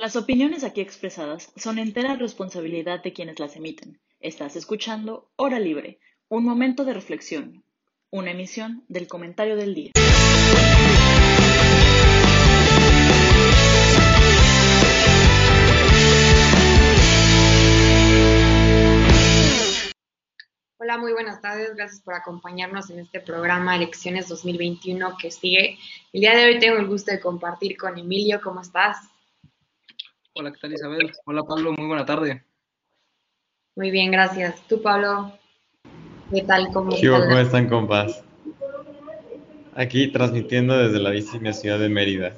Las opiniones aquí expresadas son entera responsabilidad de quienes las emiten. Estás escuchando Hora Libre, un momento de reflexión, una emisión del comentario del día. Hola, muy buenas tardes. Gracias por acompañarnos en este programa Elecciones 2021 que sigue. El día de hoy tengo el gusto de compartir con Emilio. ¿Cómo estás? Hola, ¿qué tal Isabel? Hola Pablo, muy buena tarde. Muy bien, gracias. ¿Tú, Pablo? ¿Qué tal? ¿Cómo, ¿Cómo están, compas? Aquí transmitiendo desde la vecina ciudad de Mérida.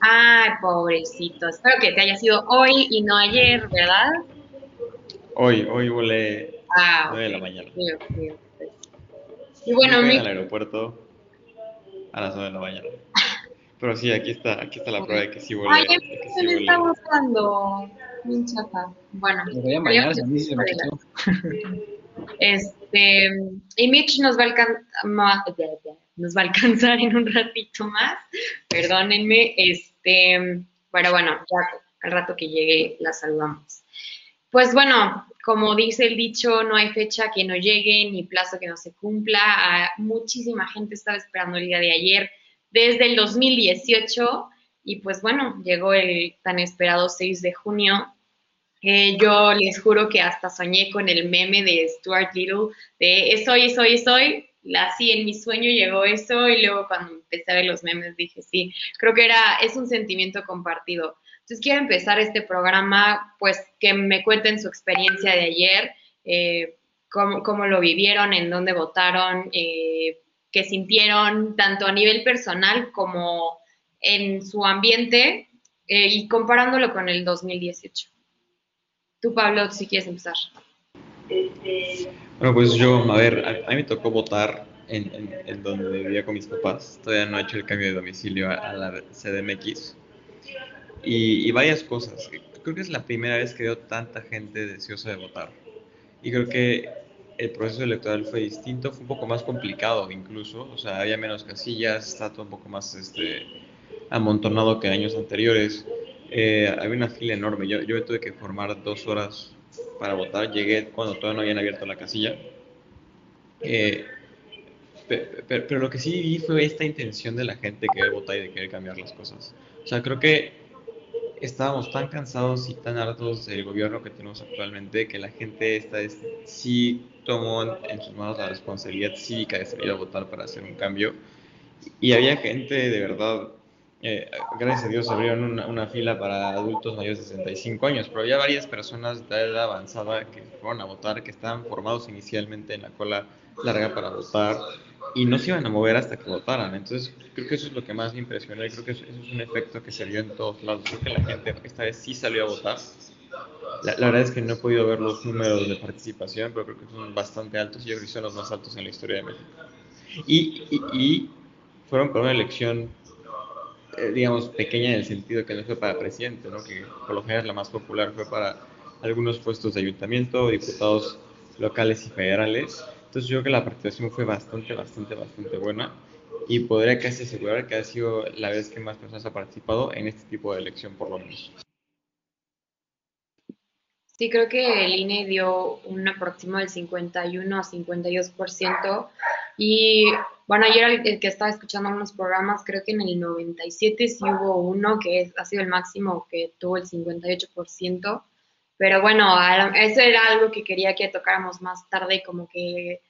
Ay, pobrecito. Espero que te haya sido hoy y no ayer, ¿verdad? Hoy, hoy volé Ah, 9 de la mañana. y bueno, mi... al aeropuerto a las 9 de la mañana. Pero sí, aquí está, aquí está la prueba de que sí volé. Ay, a mí se me está gustando. Bien chata. Bueno. Me voy a mañana, a mí se me Este, y Mitch nos va, a nos va a alcanzar en un ratito más, perdónenme, este, pero bueno, ya al rato que llegue la saludamos. Pues bueno, como dice el dicho, no hay fecha que no llegue ni plazo que no se cumpla. Ah, muchísima gente estaba esperando el día de ayer desde el 2018 y pues bueno, llegó el tan esperado 6 de junio. Eh, yo les juro que hasta soñé con el meme de Stuart Little de es hoy, es hoy, es. Así en mi sueño llegó eso y luego cuando empecé a ver los memes dije sí, creo que era, es un sentimiento compartido. Entonces quiero empezar este programa, pues que me cuenten su experiencia de ayer, eh, cómo, lo vivieron, en dónde votaron, eh, qué sintieron, tanto a nivel personal como en su ambiente eh, y comparándolo con el 2018. Tú, Pablo, si quieres empezar. Bueno, pues yo, a ver, a, mí me tocó votar en, donde vivía con mis papás. Todavía no he hecho el cambio de domicilio a, a la CDMX y, varias cosas. Creo que es la primera vez que veo tanta gente deseosa de votar. Y creo que el proceso electoral fue distinto, fue un poco más complicado incluso, o sea, había menos casillas, está todo un poco más este, amontonado que años anteriores. Eh, había una fila enorme, yo, yo me tuve que formar dos horas para votar, llegué cuando todavía no habían abierto la casilla. Eh, pero, lo que sí vi fue esta intención de la gente de querer votar y de querer cambiar las cosas. O sea, creo que estábamos tan cansados y tan hartos del gobierno que tenemos actualmente que la gente esta vez sí tomó en sus manos la responsabilidad cívica de salir a votar para hacer un cambio. Y había gente de verdad, eh, gracias a Dios abrieron una, una, fila para adultos mayores de 65 años, pero había varias personas de edad avanzada que fueron a votar, que estaban formados inicialmente en la cola larga para votar y no se iban a mover hasta que votaran. Entonces, creo que eso es lo que más me impresionó y creo que eso, es un efecto que se vio en todos lados. Creo que la gente esta vez sí salió a votar. La, verdad es que no he podido ver los números de participación, pero creo que son bastante altos y yo creo que son los más altos en la historia de México. Y, y, fueron para una elección, eh, digamos, pequeña en el sentido que no fue para presidente, ¿no? que por lo general la más popular, fue para algunos puestos de ayuntamiento, diputados locales y federales entonces yo creo que la participación fue bastante, bastante, bastante buena y podría casi asegurar que ha sido la vez que más personas ha participado en este tipo de elección por lo menos. Sí, creo que el INE dio un aproximado del 51 a 52%. Y bueno, ayer el que estaba escuchando unos programas, creo que en el 97 sí hubo uno que ha sido el máximo que tuvo el 58%. Pero bueno, eso era algo que quería que tocáramos más tarde, como que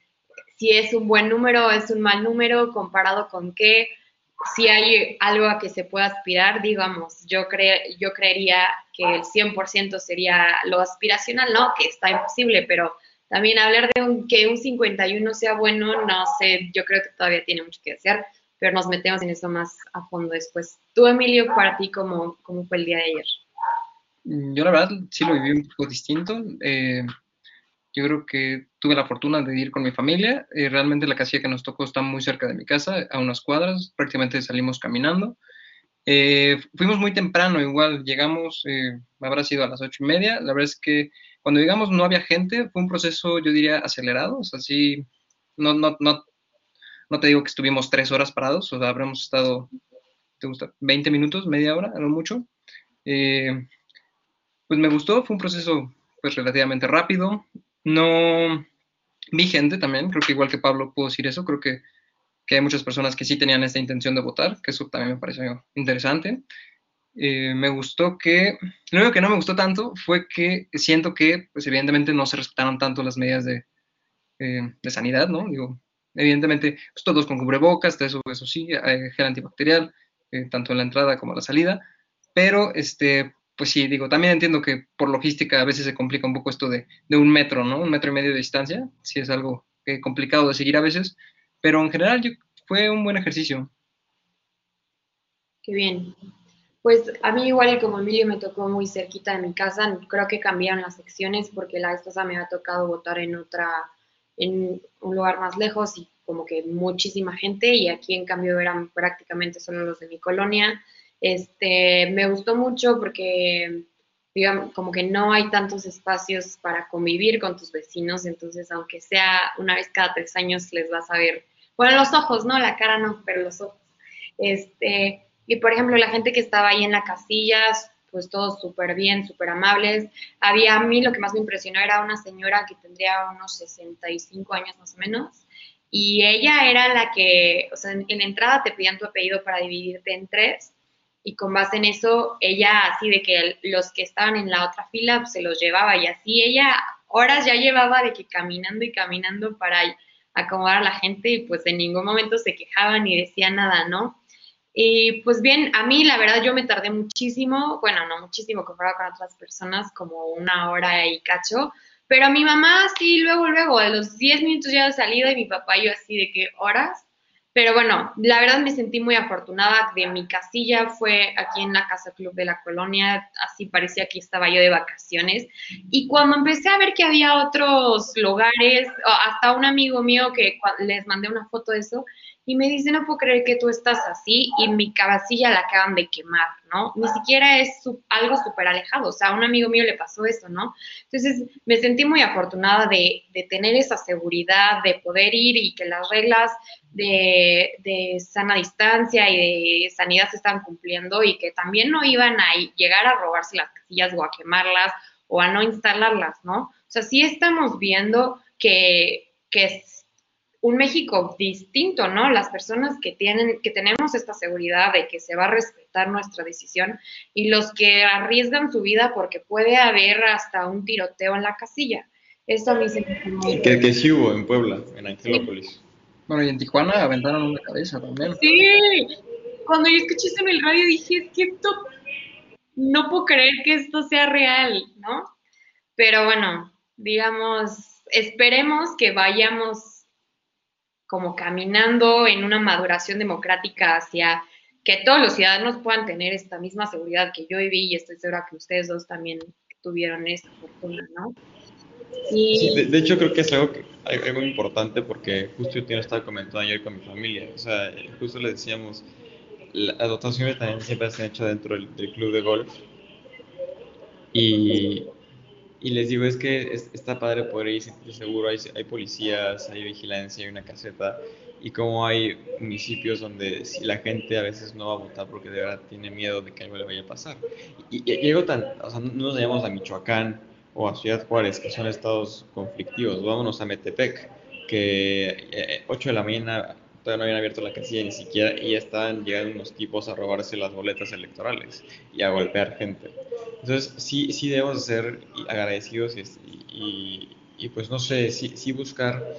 si es un buen número, es un mal número, comparado con qué, si hay algo a que se pueda aspirar, digamos, yo, cre yo creería que el 100% sería lo aspiracional, no, que está imposible, pero también hablar de que un 51 sea bueno, no sé, yo creo que todavía tiene mucho que hacer, pero nos metemos en eso más a fondo después. Tú, Emilio, para ti, ¿cómo, cómo fue el día de ayer? Mm, yo la verdad sí lo viví un poco distinto. Eh, yo creo que tuve la fortuna de ir con mi familia. Eh, realmente la casilla que nos tocó está muy cerca de mi casa, a unas cuadras. Prácticamente salimos caminando. Eh, fuimos muy temprano, igual llegamos, habrá sido a las ocho y media. La verdad es que cuando llegamos no había gente. Fue un proceso, yo diría, acelerado. O no, no, no, no te digo que estuvimos tres horas parados. O estado, ¿te gusta? 20 minutos, media hora, a mucho. Pues me gustó, fue un proceso pues relativamente rápido. No vi gente también, creo que igual que Pablo puedo decir eso, creo que, que hay muchas personas que sí tenían esta intención de votar, que eso también me pareció interesante. Eh, me gustó que, lo único que no me gustó tanto fue que siento que, pues evidentemente no se respetaron tanto las medidas de, eh, de sanidad, ¿no? Digo, evidentemente, pues todos con cubrebocas, eso, eso sí, gel antibacterial, eh, tanto en la entrada como en la salida, pero, este, pues sí, digo, también entiendo que por logística a veces se complica un poco esto de, de un metro, ¿no? Un metro y medio de distancia, sí es algo complicado de seguir a veces, pero en general fue un buen ejercicio. Qué bien. Pues a mí igual como Emilio me tocó muy cerquita de mi casa, creo que cambiaron las secciones porque la pasada me había tocado votar en otra, en un lugar más lejos y como que muchísima gente y aquí en cambio eran prácticamente solo los de mi colonia. Este, me gustó mucho porque digamos, como que no hay tantos espacios para convivir con tus vecinos, entonces aunque sea una vez cada tres años les vas a ver, bueno, los ojos, no, la cara no, pero los ojos. Este, y por ejemplo, la gente que estaba ahí en la casilla, pues todos súper bien, súper amables. Había a mí lo que más me impresionó era una señora que tendría unos 65 años más o menos. Y ella era la que, o sea, en, la entrada te pedían tu apellido para dividirte en tres. Y con base en eso, ella así de que los que estaban en la otra fila pues, se los llevaba. Y así ella horas ya llevaba de que caminando y caminando para acomodar a la gente y pues en ningún momento se quejaban ni decía nada, ¿no? Y pues bien, a mí la verdad yo me tardé muchísimo, bueno, no muchísimo comparado con otras personas, como una hora y cacho, pero a mi mamá sí, luego, luego, a los 10 minutos ya de salida y mi papá yo así de que horas. Pero bueno, la verdad me sentí muy afortunada de mi casilla, fue aquí en la Casa Club de la Colonia, así parecía que estaba yo de vacaciones. Y cuando empecé a ver que había otros lugares, hasta un amigo mío que les mandé una foto de eso, y me dice, no puedo creer que tú estás así y mi cabecilla la acaban de quemar, ¿no? Ni siquiera es algo súper alejado, o sea, a un amigo mío le pasó eso, ¿no? Entonces me sentí muy afortunada de, de tener esa seguridad, de poder ir y que las reglas de, de, sana distancia y de sanidad se están cumpliendo y que también no iban a llegar a robarse las casillas o a quemarlas o a no instalarlas, ¿no? O sea, sí estamos viendo que, que un México distinto, ¿no? Las personas que tienen, que tenemos esta seguridad de que se va a respetar nuestra decisión y los que arriesgan su vida porque puede haber hasta un tiroteo en la casilla. Eso a mí se me que, que sí hubo en Puebla, en Angelópolis. Bueno, y en Tijuana aventaron una cabeza también. Sí, cuando yo escuché eso en el radio dije, es que esto, no puedo creer que esto sea real, ¿no? Pero bueno, digamos, esperemos que vayamos como caminando en una maduración democrática hacia que todos los ciudadanos puedan tener esta misma seguridad que yo viví y estoy segura que ustedes dos también tuvieron esta fortuna, ¿no? Sí, de, hecho creo que es algo, que, algo importante porque justo yo estaba comentando ayer con mi familia, o sea, justo le decíamos, las dotaciones también siempre se han hecho dentro del, del club de golf y y les digo, es que está padre poder ir seguro, hay, hay policías, hay vigilancia, hay una caseta, y como hay municipios donde si la gente a veces no va a votar porque de verdad tiene miedo de que algo le vaya a pasar. Y, llego tan, o sea, no nos llamamos a Michoacán o a Ciudad Juárez, que son estados conflictivos, vámonos a Metepec, que 8 eh, de la mañana todavía no habían abierto la casilla ni siquiera y ya estaban llegando unos tipos a robarse las boletas electorales y a golpear gente. Entonces, sí, sí debemos ser agradecidos y, y, pues no sé, sí, sí, buscar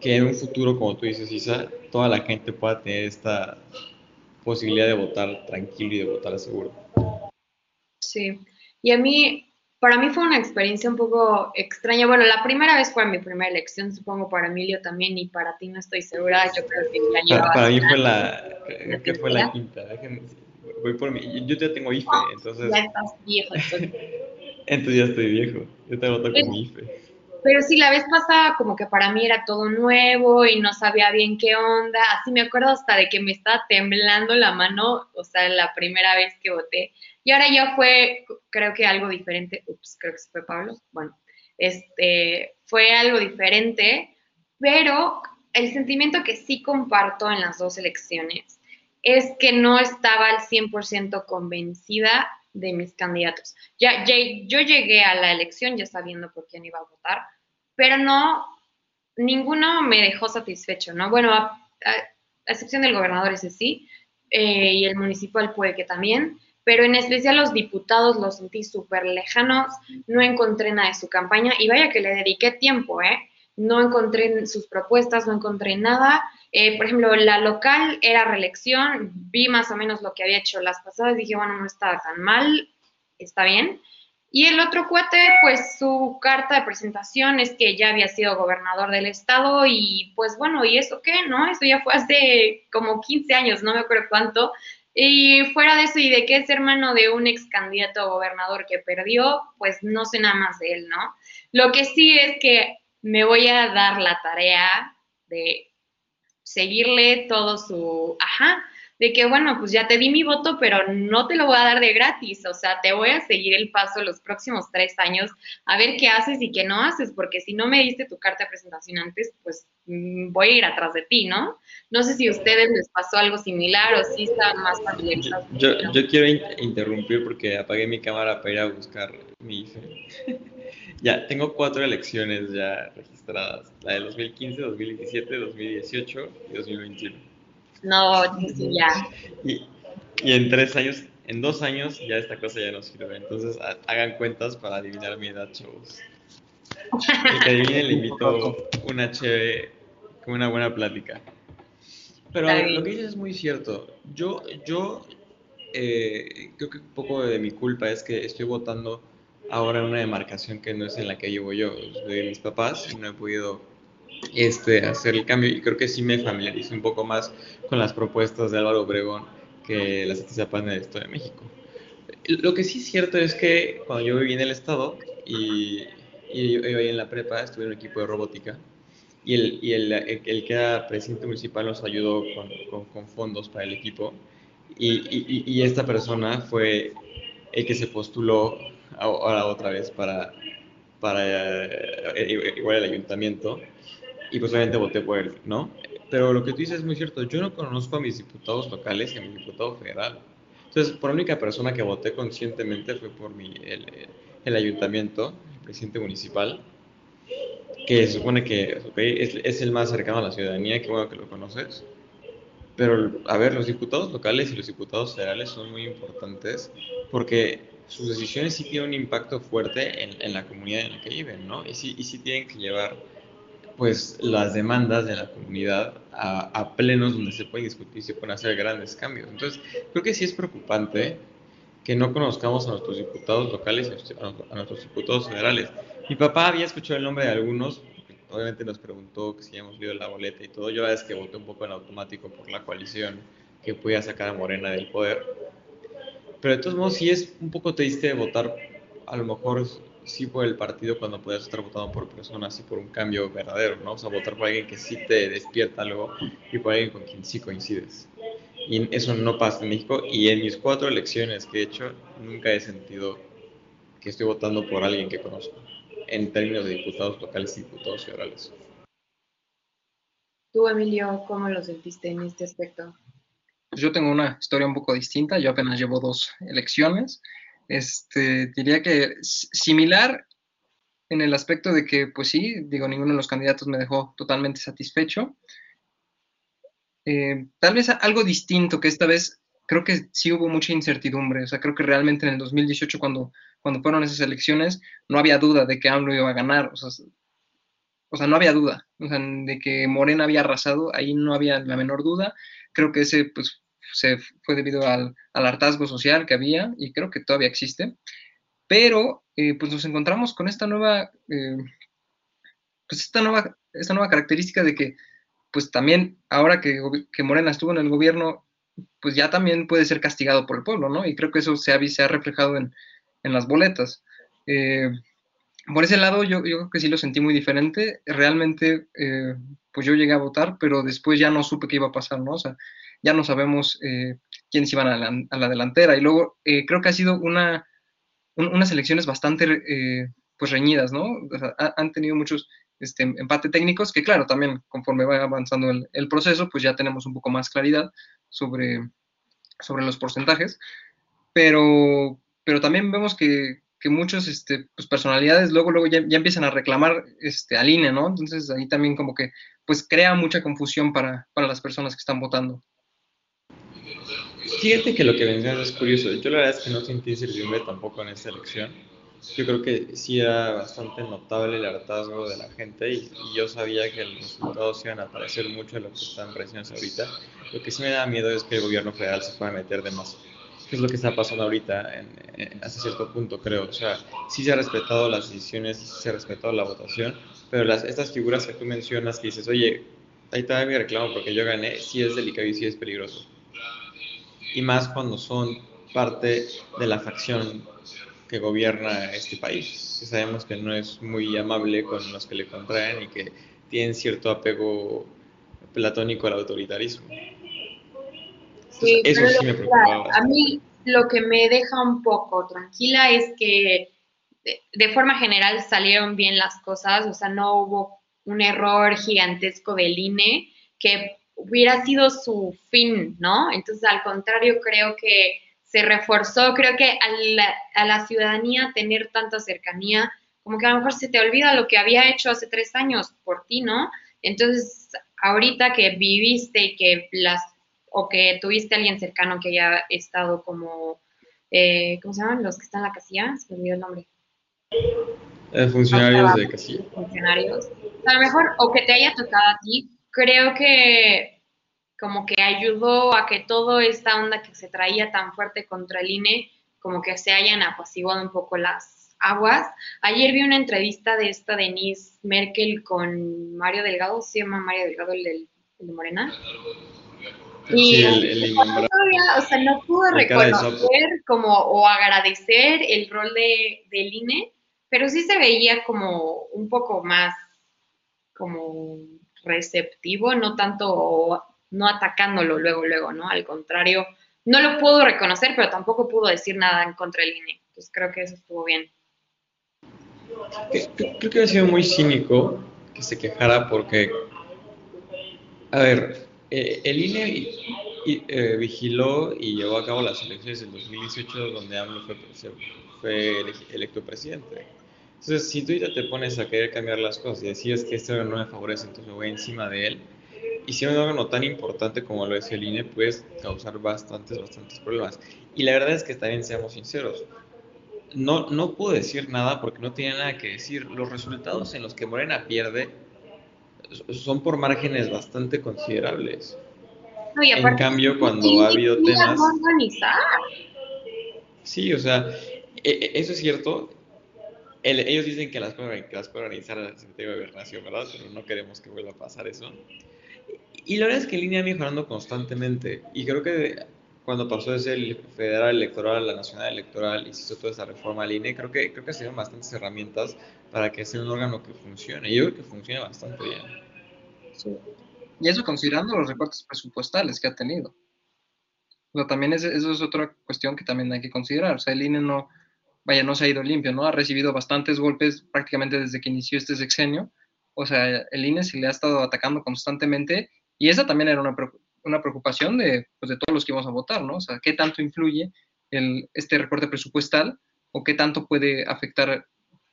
que en un futuro, como tú dices, Isa, toda la gente pueda tener esta posibilidad de votar tranquilo y de votar seguro. Sí, y a mí, para mí fue una experiencia un poco extraña. Bueno, la primera vez fue mi primera elección, supongo para Emilio también y para ti no estoy segura. Yo creo que ya Para, para mí fue la, que fue la quinta voy por mi, yo ya tengo IFE, entonces... Ya estás viejo, entonces. entonces ya estoy viejo, yo te voto con mi IFE. Pero sí, la vez pasada como que para mí era todo nuevo y no sabía bien qué onda, así me acuerdo hasta de que me estaba temblando la mano, o sea, la primera vez que voté. Y ahora ya fue, creo que algo diferente, ups, creo que se fue Pablo, bueno, este, fue algo diferente, pero el sentimiento que sí comparto en las dos elecciones es que no estaba al 100% convencida de mis candidatos. Ya, yo llegué a la elección ya sabiendo por quién iba a votar, pero no, ninguno me dejó satisfecho, ¿no? Bueno, a, excepción del gobernador, ese sí, eh, y el municipal puede que también, pero en especial los diputados los sentí súper lejanos, no encontré nada de su campaña y vaya que le dediqué tiempo, ¿eh? No encontré sus propuestas, no encontré nada. Eh, por ejemplo, la local era reelección, vi más o menos lo que había hecho las pasadas, dije, bueno, no estaba tan mal, está bien. Y el otro cuate, pues su carta de presentación es que ya había sido gobernador del estado y pues bueno, ¿y eso qué? ¿No? Eso ya fue hace como 15 años, no me acuerdo cuánto. Y fuera de eso y de que es hermano de un ex candidato a gobernador que perdió, pues no sé nada más de él, ¿no? Lo que sí es que me voy a dar la tarea de seguirle todo su, ajá, de que, bueno, pues ya te di mi voto, pero no te lo voy a dar de gratis, o sea, te voy a seguir el paso los próximos tres años a ver qué haces y qué no haces, porque si no me diste tu carta de presentación antes, pues voy a ir atrás de ti, ¿no? No sé si a ustedes les pasó algo similar o si están más familiarizados. Yo, yo, quiero interrumpir porque apagué mi cámara para ir a buscar mi IFE. ya, tengo cuatro elecciones ya registradas, la de 2015, 2017, 2018 y 2021. No, sí, ya. Y, en tres años, en dos años, ya esta cosa ya no sirve. Entonces, hagan cuentas para adivinar mi edad, chavos. El que adivine le invito una chévere, una buena plática. Pero lo que dices es muy cierto. Yo, yo eh, creo que un poco de mi culpa es que estoy votando ahora en una demarcación que no es en la que llevo yo. de mis papás y no he podido este, hacer el cambio y creo que sí me familiarizo un poco más con las propuestas de Álvaro Obregón que las Atizapan del Estado de México. Lo que sí es cierto es que cuando yo viví en el Estado y, y yo iba en la prepa, estuve en un equipo de robótica y el, y el, el, que era presidente municipal nos ayudó con, con, fondos para el equipo y, y, esta persona fue el que se postuló ahora otra vez para, para eh, igual el ayuntamiento y pues obviamente voté por él, ¿no? Pero lo que tú dices es muy cierto, yo no conozco a mis diputados locales y a mi diputado federal. Entonces, por la única persona que voté conscientemente fue por mi, el, el ayuntamiento, el presidente municipal, que se supone que es, es, el más cercano a la ciudadanía, que bueno que lo conoces. Pero, a ver, los diputados locales y los diputados federales son muy importantes porque sus decisiones sí tienen un impacto fuerte en, en la comunidad en la que viven, ¿no? Y sí, y sí tienen que llevar pues las demandas de la comunidad a, plenos donde se pueden discutir y se pueden hacer grandes cambios. Entonces, creo que sí es preocupante que no conozcamos a nuestros diputados locales a nuestros diputados federales. Mi papá había escuchado el nombre de algunos, obviamente nos preguntó que si habíamos leído la boleta y todo. Yo la vez que voté un poco en automático por la coalición que podía sacar a Morena del poder. Pero de todos modos sí es un poco triste votar a lo mejor sí por el partido cuando puedes estar votando por personas y por un cambio verdadero, ¿no? O sea, votar por alguien que sí te despierta algo y por alguien con quien sí coincides. Y eso no pasa en México y en mis cuatro elecciones que he hecho nunca he sentido que estoy votando por alguien que conozco en términos de diputados locales y diputados federales. Tú, Emilio, ¿cómo lo sentiste en este aspecto? Pues yo tengo una historia un poco distinta. Yo apenas llevo dos elecciones. Este, diría que similar en el aspecto de que, pues sí, digo, ninguno de los candidatos me dejó totalmente satisfecho. Eh, tal vez algo distinto, que esta vez creo que sí hubo mucha incertidumbre. O sea, creo que realmente en el 2018, cuando, cuando fueron esas elecciones, no había duda de que AMLO iba a ganar. O sea, no había duda. O sea, de que Morena había arrasado, ahí no había la menor duda. Creo que ese, pues, se fue debido al, hartazgo social que había y creo que todavía existe. Pero eh, pues nos encontramos con esta nueva, eh, pues esta nueva, esta nueva característica de que pues también ahora que, que, Morena estuvo en el gobierno, pues ya también puede ser castigado por el pueblo, ¿no? Y creo que eso se ha, se ha reflejado en, en las boletas. Eh, por ese lado yo, yo, creo que sí lo sentí muy diferente. Realmente, pues yo llegué a votar, pero después ya no supe qué iba a pasar, ¿no? O sea, ya no sabemos eh, quiénes iban a la, delantera. Y luego eh, creo que ha sido una, unas elecciones bastante eh, pues reñidas, ¿no? han tenido muchos este, empate técnicos que, claro, también conforme va avanzando el, proceso, pues ya tenemos un poco más claridad sobre, sobre los porcentajes. Pero pero también vemos que, que muchos este, pues, personalidades luego, luego ya, empiezan a reclamar este, al INE, ¿no? Entonces ahí también como que pues crea mucha confusión para, para las personas que están votando. Fíjate que lo que mencionas es curioso. Yo la verdad es que no sentí incertidumbre tampoco en esta elección. Yo creo que sí era bastante notable el hartazgo de la gente y, yo sabía que los resultados iban a parecer mucho de lo que están presiones ahorita. Lo que sí me da miedo es que el gobierno federal se pueda meter de más. Que es lo que está pasando ahorita en, en, hasta cierto punto, creo. O sea, sí se ha respetado las decisiones, sí se ha respetado la votación, pero las, estas figuras que tú mencionas que dices, oye, ahí está mi reclamo porque yo gané, sí es delicado y sí es peligroso y más cuando son parte de la facción que gobierna este país, que sabemos que no es muy amable con los que le contraen y que tienen cierto apego platónico al autoritarismo. Sí, eso sí me preocupa. A mí lo que me deja un poco tranquila es que de, de forma general salieron bien las cosas, o sea, no hubo un error gigantesco del INE que hubiera sido su fin, ¿no? Entonces, al contrario, creo que se reforzó, creo que a la, a la, ciudadanía tener tanta cercanía, como que a lo mejor se te olvida lo que había hecho hace tres años por ti, ¿no? Entonces, ahorita que viviste y que las, o que tuviste a alguien cercano que haya estado como, eh, ¿cómo se llaman? Los que están en la casilla, se me olvidó el nombre. Eh, funcionarios de casilla. Funcionarios. A lo mejor, o que te haya tocado a ti, creo que como que ayudó a que toda esta onda que se traía tan fuerte contra el INE, como que se hayan apaciguado un poco las aguas. Ayer vi una entrevista de esta Denise Merkel con Mario Delgado, se llama Mario Delgado, el, el, el de Morena. Y Sí, el- el todavía, o sea, no pudo La cara de reconocer como o agradecer el rol de, del INE, pero sí se veía como un poco más como receptivo, no tanto no atacándolo luego, luego, ¿no? Al contrario, no lo pudo reconocer, pero tampoco pudo decir nada en contra del INE. Entonces creo que eso estuvo bien. Creo que ha sido muy cínico que se quejara porque, a ver, eh, el INE eh, vigiló y llevó a cabo las elecciones del 2018 donde AMLO fue, electo presidente. Entonces, si tú ahorita te pones a querer cambiar las cosas y decías que este no me favorece, entonces me voy encima de él, y si un órgano tan importante como lo es el INE, puedes causar bastantes, bastantes problemas. Y la verdad es que también seamos sinceros, no, no puedo decir nada porque no tiene nada que decir. Los resultados en los que Morena pierde son por márgenes bastante considerables. No, y En aparte, cambio, cuando ha habido temas... organizar. Sí, o sea, e- e- eso es cierto. El- ellos dicen que las puede, que las puede organizar el Secretario de Gobernación, ¿verdad? Pero no queremos que vuelva a pasar eso. Y la verdad es que línea va mejorando constantemente. Y creo que cuando pasó desde el federal electoral a la nacional electoral y se hizo toda esa reforma al INE, creo que, creo que se dieron bastantes herramientas para que sea un órgano que funcione. Yo creo que funciona bastante bien. Y eso considerando los recortes presupuestales que ha tenido. O también es- eso es otra cuestión que también hay que considerar. O sea, el INE no, vaya, no se ha ido limpio, ¿no? Ha recibido bastantes golpes prácticamente desde que inició este sexenio. O sea, el INE se le ha estado atacando constantemente y esa también era una, una preocupación de, pues, de todos los que íbamos a votar, ¿no? O sea, ¿qué tanto influye el, este recorte presupuestal o qué tanto puede afectar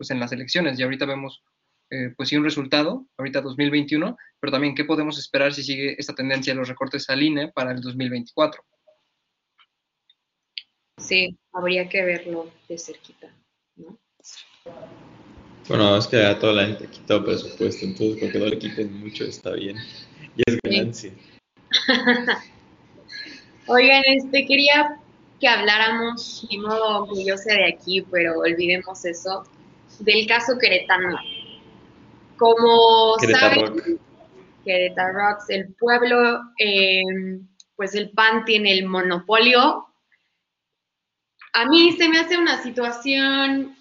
pues, en las elecciones? Y ahorita vemos eh, pues sí un resultado, ahorita 2021, pero también qué podemos esperar si sigue esta tendencia de los recortes al INE para el 2024. Sí, habría que verlo de cerquita, ¿no? Bueno, es que a toda la gente quitado presupuesto, entonces con que no le quiten mucho está bien. Y es ganancia. Oigan, este, quería que habláramos, ni modo que yo sea de aquí, pero olvidemos eso, del caso Queretano. Como Querétaro saben. Querétaro Rocks, el pueblo, eh, pues el PAN tiene el monopolio. A mí se me hace una situación,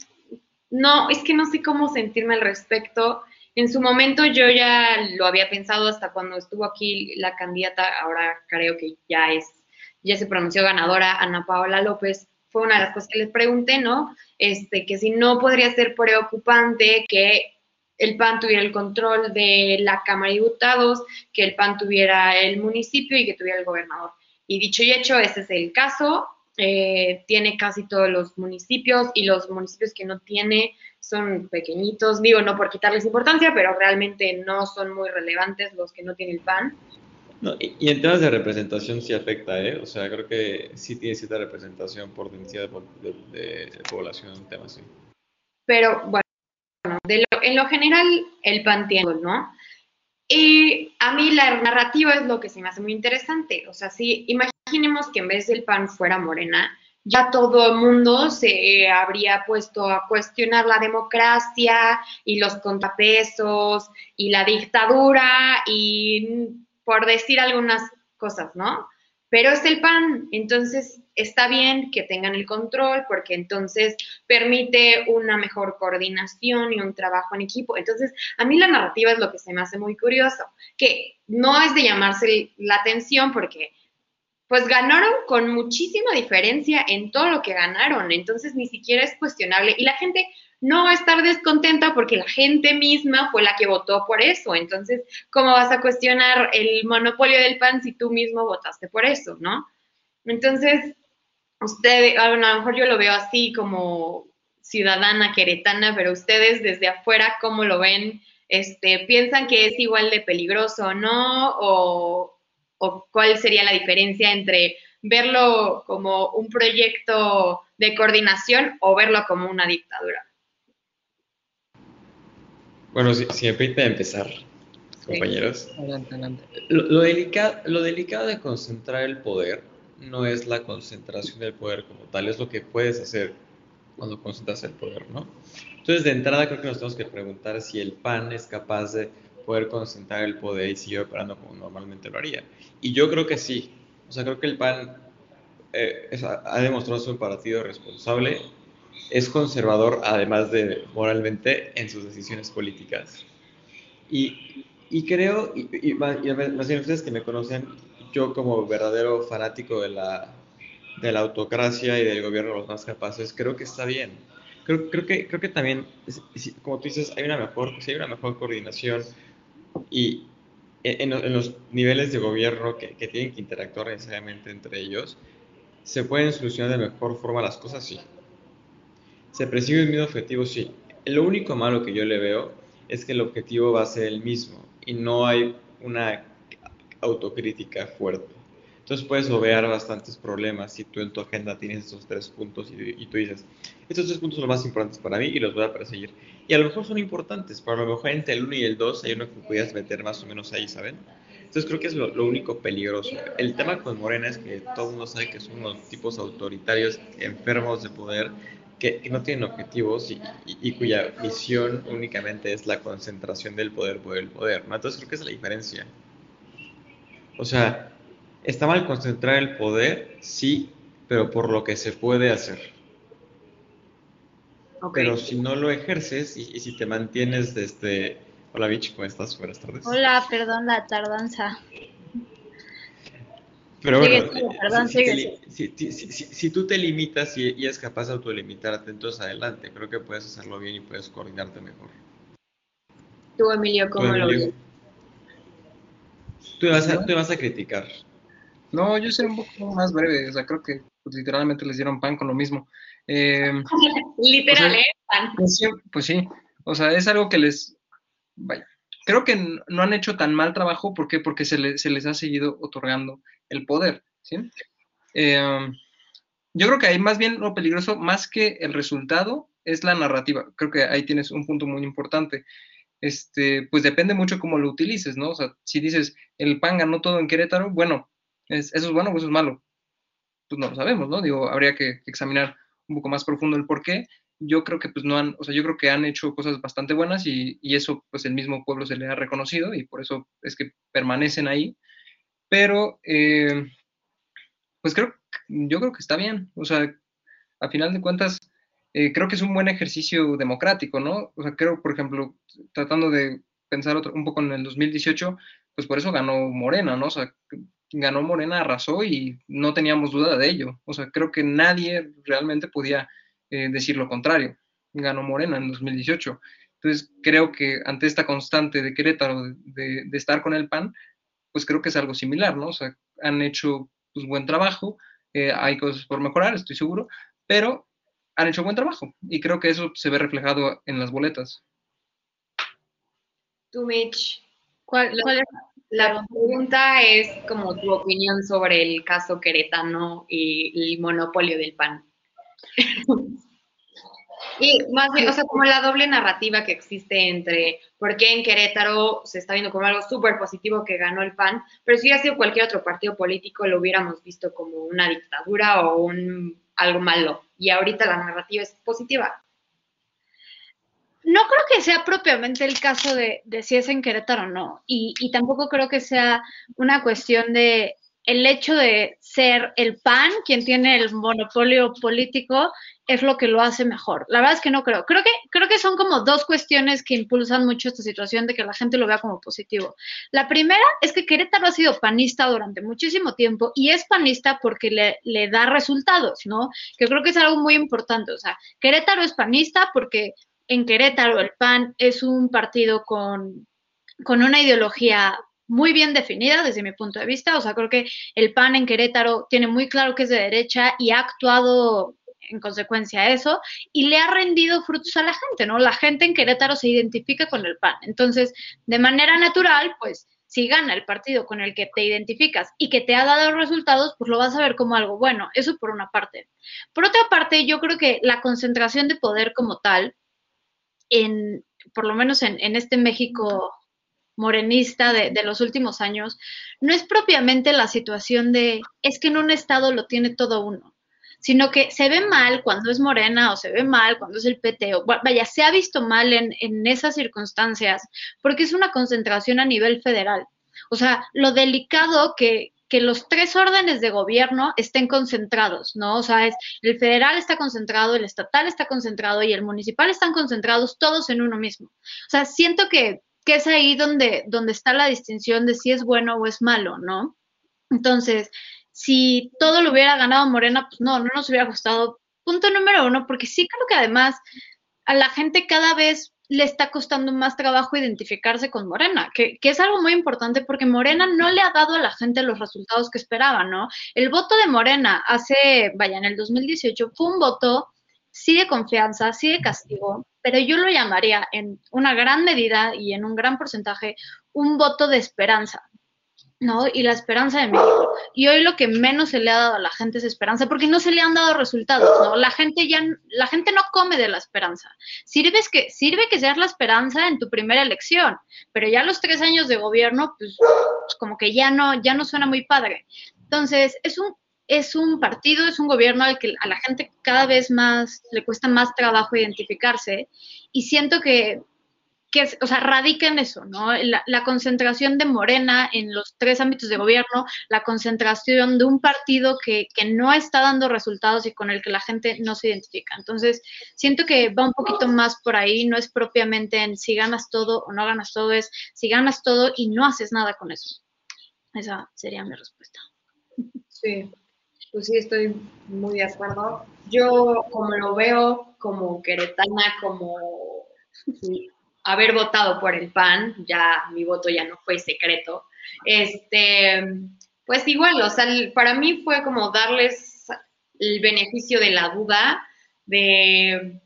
no, es que no sé cómo sentirme al respecto. En su momento yo ya lo había pensado hasta cuando estuvo aquí la candidata, ahora creo que ya es, ya se pronunció ganadora, Ana Paola López. Fue una de las cosas que les pregunté, ¿no? Este, que si no podría ser preocupante que el PAN tuviera el control de la Cámara de Diputados, que el PAN tuviera el municipio y que tuviera el gobernador. Y dicho y hecho, ese es el caso. eh, tiene casi todos los municipios y los municipios que no tiene son pequeñitos, digo no por quitarles importancia, pero realmente no son muy relevantes los que no tienen el PAN. Y, en temas de representación sí afecta, ¿eh? O sea, creo que sí tiene cierta representación por densidad de, población en temas así. Pero bueno, en lo general el PAN tiene, ¿no? Y a mí la narrativa es lo que se me hace muy interesante. O sea, si imaginemos que en vez del PAN fuera Morena, ya todo el mundo se habría puesto a cuestionar la democracia y los contrapesos y la dictadura y por decir algunas cosas, ¿no? Pero es el PAN, entonces está bien que tengan el control porque entonces permite una mejor coordinación y un trabajo en equipo. Entonces, a mí la narrativa es lo que se me hace muy curioso, que no es de llamarse la atención porque pues ganaron con muchísima diferencia en todo lo que ganaron, entonces ni siquiera es cuestionable y la gente no estar descontenta porque la gente misma fue la que votó por eso, entonces, ¿cómo vas a cuestionar el monopolio del PAN si tú mismo votaste por eso, no? Entonces, usted, a lo mejor yo lo veo así como ciudadana queretana, pero ustedes desde afuera, ¿cómo lo ven? Este, ¿Piensan que es igual de peligroso o no? ¿O, o cuál sería la diferencia entre verlo como un proyecto de coordinación o verlo como una dictadura? Bueno, si, me permite empezar, compañeros. Adelante, adelante. Lo, delicado, lo delicado de concentrar el poder no es la concentración del poder como tal, es lo que puedes hacer cuando concentras el poder, ¿no? Entonces, de entrada creo que nos tenemos que preguntar si el PAN es capaz de poder concentrar el poder y seguir operando como normalmente lo haría. Y yo creo que sí. O sea, creo que el PAN eh, ha demostrado ser un partido responsable, es conservador, además de moralmente, en sus decisiones políticas. Y, y creo, y, y, más bien ustedes que me conocen, yo como verdadero fanático de la, de autocracia y del gobierno de los más capaces, creo que está bien. Creo, creo, que, creo que también, como tú dices, hay una mejor, hay una mejor coordinación y en, en los niveles de gobierno que, que, tienen que interactuar necesariamente entre ellos, se pueden solucionar de mejor forma las cosas, sí. Se persigue el mismo objetivo, sí. Lo único malo que yo le veo es que el objetivo va a ser el mismo y no hay una autocrítica fuerte. Entonces puedes obviar bastantes problemas si tú en tu agenda tienes esos tres puntos y, tú dices, estos tres puntos son los más importantes para mí y los voy a perseguir. Y a lo mejor son importantes, pero a lo mejor entre el 1 y el 2 hay uno que pudieras meter más o menos ahí, ¿saben? Entonces creo que es lo, único peligroso. El tema con Morena es que todo el mundo sabe que son unos tipos autoritarios enfermos de poder que, no tienen objetivos y, y, cuya misión únicamente es la concentración del poder por el poder, ¿no? Entonces creo que es la diferencia. O sea, está mal concentrar el poder, sí, pero por lo que se puede hacer. Pero si no lo ejerces y, si te mantienes desde... Hola, Vich, ¿cómo estás? Buenas tardes. Hola, perdón la tardanza. Pero bueno, perdón, si, tú te limitas y, y, es capaz de autolimitarte, entonces adelante. Creo que puedes hacerlo bien y puedes coordinarte mejor. Tú, Emilio, ¿cómo lo ves? Tú vas, a, vas a criticar. No, yo soy un poco más breve, o sea, creo que pues, literalmente les dieron pan con lo mismo. Eh, Literal, ¿eh? Pan. Pues, pues sí, o sea, es algo que les, vaya, creo que no han hecho tan mal trabajo, ¿por qué? Porque se, les ha seguido otorgando el poder, ¿sí? Eh, yo creo que ahí más bien lo peligroso, más que el resultado, es la narrativa. Creo que ahí tienes un punto muy importante este, pues depende mucho cómo lo utilices, ¿no? O sea, si dices, el PAN ganó todo en Querétaro, bueno, ¿eso es bueno o eso es malo? Pues no lo sabemos, ¿no? Digo, habría que, examinar un poco más profundo el por qué. Yo creo que pues no han, o sea, yo creo que han hecho cosas bastante buenas y, eso pues el mismo pueblo se le ha reconocido y por eso es que permanecen ahí. Pero, eh, pues creo, yo creo que está bien. O sea, a final de cuentas, eh, creo que es un buen ejercicio democrático, ¿no? O sea, creo, por ejemplo, tratando de pensar otro, un poco en el 2018, pues por eso ganó Morena, ¿no? O sea, ganó Morena, arrasó y no teníamos duda de ello. O sea, creo que nadie realmente podía eh, decir lo contrario. Ganó Morena en 2018. Entonces, creo que ante esta constante de Querétaro de, estar con el PAN, pues creo que es algo similar, ¿no? O sea, han hecho pues, buen trabajo, Eh, hay cosas por mejorar, estoy seguro, pero han hecho buen trabajo y creo que eso se ve reflejado en las boletas. Tú, Mitch. ¿Cuál, La- cuál es? La pregunta es como tu opinión sobre el caso queretano y el monopolio del pan. Y más bien, o sea, como la doble narrativa que existe entre por qué en Querétaro se está viendo como algo súper positivo que ganó el PAN, pero si hubiera sido cualquier otro partido político lo hubiéramos visto como una dictadura o un algo malo. Y ahorita la narrativa es positiva. No creo que sea propiamente el caso de, si es en Querétaro o no. Y tampoco creo que sea una cuestión de el hecho de ser el PAN quien tiene el monopolio político es lo que lo hace mejor. La verdad es que no creo. Creo que, creo que son como dos cuestiones que impulsan mucho esta situación de que la gente lo vea como positivo. La primera es que Querétaro ha sido panista durante muchísimo tiempo y es panista porque le, da resultados, ¿no? Que creo que es algo muy importante. O sea, Querétaro es panista porque en Querétaro el PAN es un partido con, con una ideología muy bien definida desde mi punto de vista. O sea, creo que el PAN en Querétaro tiene muy claro que es de derecha y ha actuado en consecuencia a eso y le ha rendido frutos a la gente, ¿no? La gente en Querétaro se identifica con el PAN. Entonces, de manera natural, pues si gana el partido con el que te identificas y que te ha dado resultados, pues lo vas a ver como algo bueno. Eso por una parte. Por otra parte, yo creo que la concentración de poder como tal, en, por lo menos en, en este México morenista de, los últimos años, no es propiamente la situación de, es que en un estado lo tiene todo uno, sino que se ve mal cuando es morena o se ve mal cuando es el PT, vaya, se ha visto mal en, en esas circunstancias, porque es una concentración a nivel federal. O sea, lo delicado que, que los tres órdenes de gobierno estén concentrados, ¿no? O sea, es, el federal está concentrado, el estatal está concentrado y el municipal están concentrados todos en uno mismo. O sea, siento que que es ahí donde, donde está la distinción de si es bueno o es malo, ¿no? Entonces, si todo lo hubiera ganado Morena, pues no, no nos hubiera gustado. Punto número uno, porque sí creo que además a la gente cada vez le está costando más trabajo identificarse con Morena, que, que, es algo muy importante porque Morena no le ha dado a la gente los resultados que esperaba, ¿no? El voto de Morena hace, vaya, en el 2018 fue un voto sí de confianza, sí de castigo, pero yo lo llamaría en una gran medida y en un gran porcentaje un voto de esperanza, ¿no? Y la esperanza de México. Y hoy lo que menos se le ha dado a la gente es esperanza, porque no se le han dado resultados, ¿no? La gente ya, la gente no come de la esperanza. Sirves que, sirve que seas la esperanza en tu primera elección, pero ya los tres años de gobierno, pues, pues como que ya no, ya no suena muy padre. Entonces, es un es un partido, es un gobierno al que a la gente cada vez más le cuesta más trabajo identificarse y siento que, que o sea, radica en eso, ¿no? La, concentración de Morena en los tres ámbitos de gobierno, la concentración de un partido que, que no está dando resultados y con el que la gente no se identifica. Entonces, siento que va un poquito más por ahí, no es propiamente en si ganas todo o no ganas todo, es si ganas todo y no haces nada con eso. Esa sería mi respuesta. Sí, pues sí, estoy muy de acuerdo. Yo, como lo veo, como queretana, como haber votado por el PAN, ya mi voto ya no fue secreto, este, pues igual, o sea, para mí fue como darles el beneficio de la duda, de,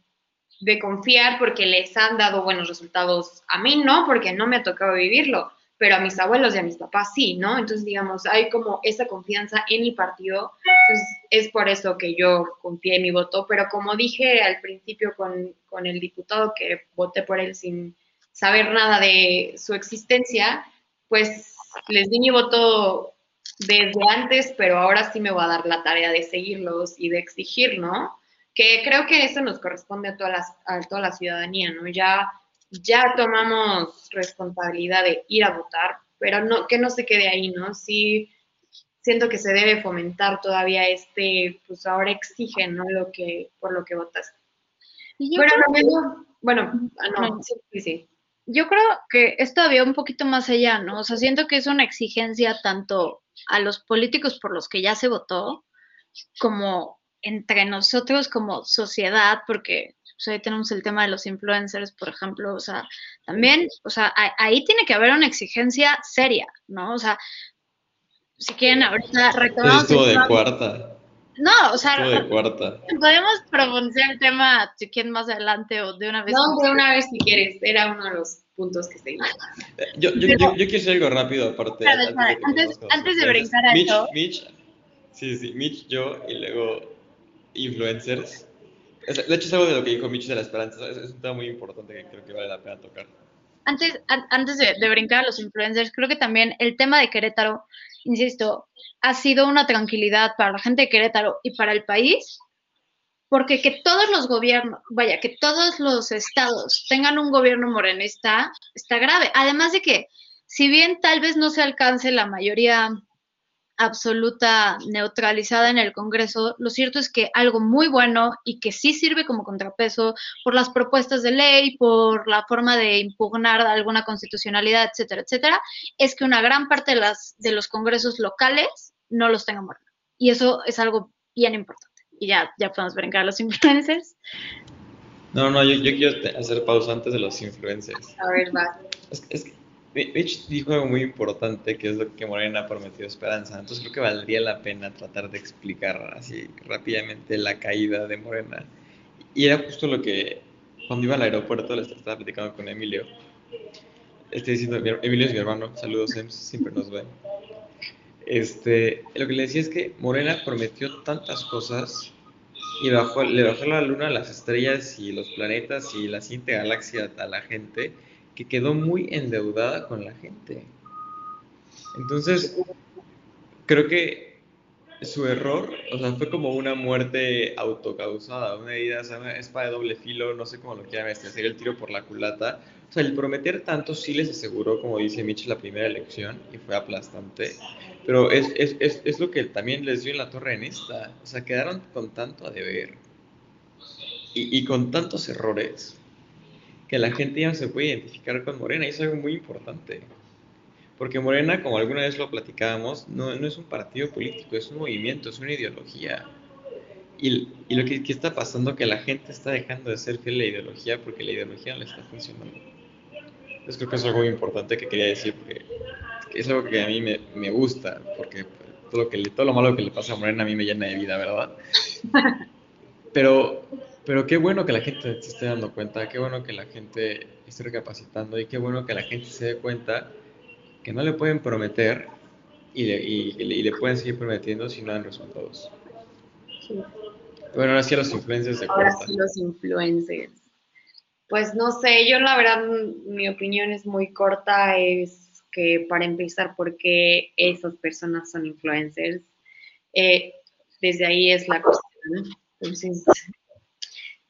de confiar porque les han dado buenos resultados. A mí no, porque no me ha tocado vivirlo pero a mis abuelos y a mis papás sí, ¿no? Entonces, digamos, hay como esa confianza en mi partido, entonces es por eso que yo confié en mi voto, pero como dije al principio con, con el diputado que voté por él sin saber nada de su existencia, pues les di mi voto desde antes, pero ahora sí me voy a dar la tarea de seguirlos y de exigir, ¿no? Que creo que eso nos corresponde a toda la, a toda la ciudadanía, ¿no? Ya ya tomamos responsabilidad de ir a votar, pero no, que no se quede ahí, ¿no? Sí, siento que se debe fomentar todavía este, pues ahora exigen, ¿no? Lo que, por lo que votas. Yo Pero creo bueno, ah, no, No. sí, sí, sí. Yo creo que es todavía un poquito más allá, ¿no? O sea, siento que es una exigencia tanto a los políticos por los que ya se votó, como entre nosotros como sociedad, porque pues, ahí tenemos el tema de los influencers, por ejemplo, o sea, también, o sea, ahí, ahí tiene que haber una exigencia seria, ¿no? O sea, si quieren ahorita retomamos estuvo de cuarta. No, o sea, Estuvo de cuarta. podemos pronunciar el tema si quieren más adelante o de una vez. No, de una vez si quieres, era uno de los puntos que seguía. Yo, yo, yo, yo quiero decir algo rápido aparte. Espérame, de antes- antes de brincar a Mitch, eso. Mitch, sí, sí, Mitch, yo y luego influencers. De hecho, es algo de lo que dijo Mitch de la esperanza. Es, un tema muy importante que creo que vale la pena tocar. Antes, an- antes de, de brincar a los influencers, creo que también el tema de Querétaro, insisto, ha sido una tranquilidad para la gente de Querétaro y para el país, porque que todos los gobiernos, vaya, que todos los estados tengan un gobierno morenista, está grave. Además de que, si bien tal vez no se alcance la mayoría absoluta neutralizada en el Congreso, lo cierto es que algo muy bueno y que sí sirve como contrapeso por las propuestas de ley, por la forma de impugnar alguna constitucionalidad, etcétera, etcétera, es que una gran parte de, las, de los congresos locales no los tengan Morena. Y eso es algo bien importante. Y ya, ya podemos brincar a los influencers. No, no, yo, yo quiero hacer pausa antes de los influencers. A ver, va. Es, es Mitch dijo algo muy importante que es lo que Morena prometió esperanza. Entonces creo que valdría la pena tratar de explicar así rápidamente la caída de Morena. Y era justo lo que cuando iba al aeropuerto le estaba platicando con Emilio. Estoy diciendo, mi- Emilio es mi hermano, saludos, Ems, siempre nos ve. Este, lo que le decía es que Morena prometió tantas cosas y bajó, le bajó la luna las estrellas y los planetas y la siguiente galaxia a la gente que quedó muy endeudada con la gente. Entonces, creo que su error, o sea, fue como una muerte autocausada, una herida, o sea, una espada de doble filo, no sé cómo lo quieran este, hacer el tiro por la culata. O sea, el prometer tanto sí les aseguró, como dice Mitch, la primera elección y fue aplastante. Pero es, es, es, es lo que también les dio en la torre en esta. O sea, quedaron con tanto a deber y, y con tantos errores que la gente ya no se puede identificar con Morena y es algo muy importante. Porque Morena, como alguna vez lo platicábamos, no, no es un partido político, es un movimiento, es una ideología. Y, y lo que, que está pasando es que la gente está dejando de ser fiel a la ideología porque la ideología no le está funcionando. Entonces creo que es algo muy importante que quería decir porque que es algo que a mí me, me gusta, porque todo lo, que todo lo malo que le pasa a Morena a mí me llena de vida, ¿verdad? Pero, pero qué bueno que la gente se esté dando cuenta, qué bueno que la gente esté recapacitando y qué bueno que la gente se dé cuenta que no le pueden prometer y le, y- y le- pueden seguir prometiendo si no dan resultados. Bueno, ahora sí a los influencers de Ahora sí, los influencers. Pues no sé, yo la verdad, mi opinión es muy corta, es que para empezar, porque esas personas son influencers, Eh, desde ahí es la cuestión. Entonces,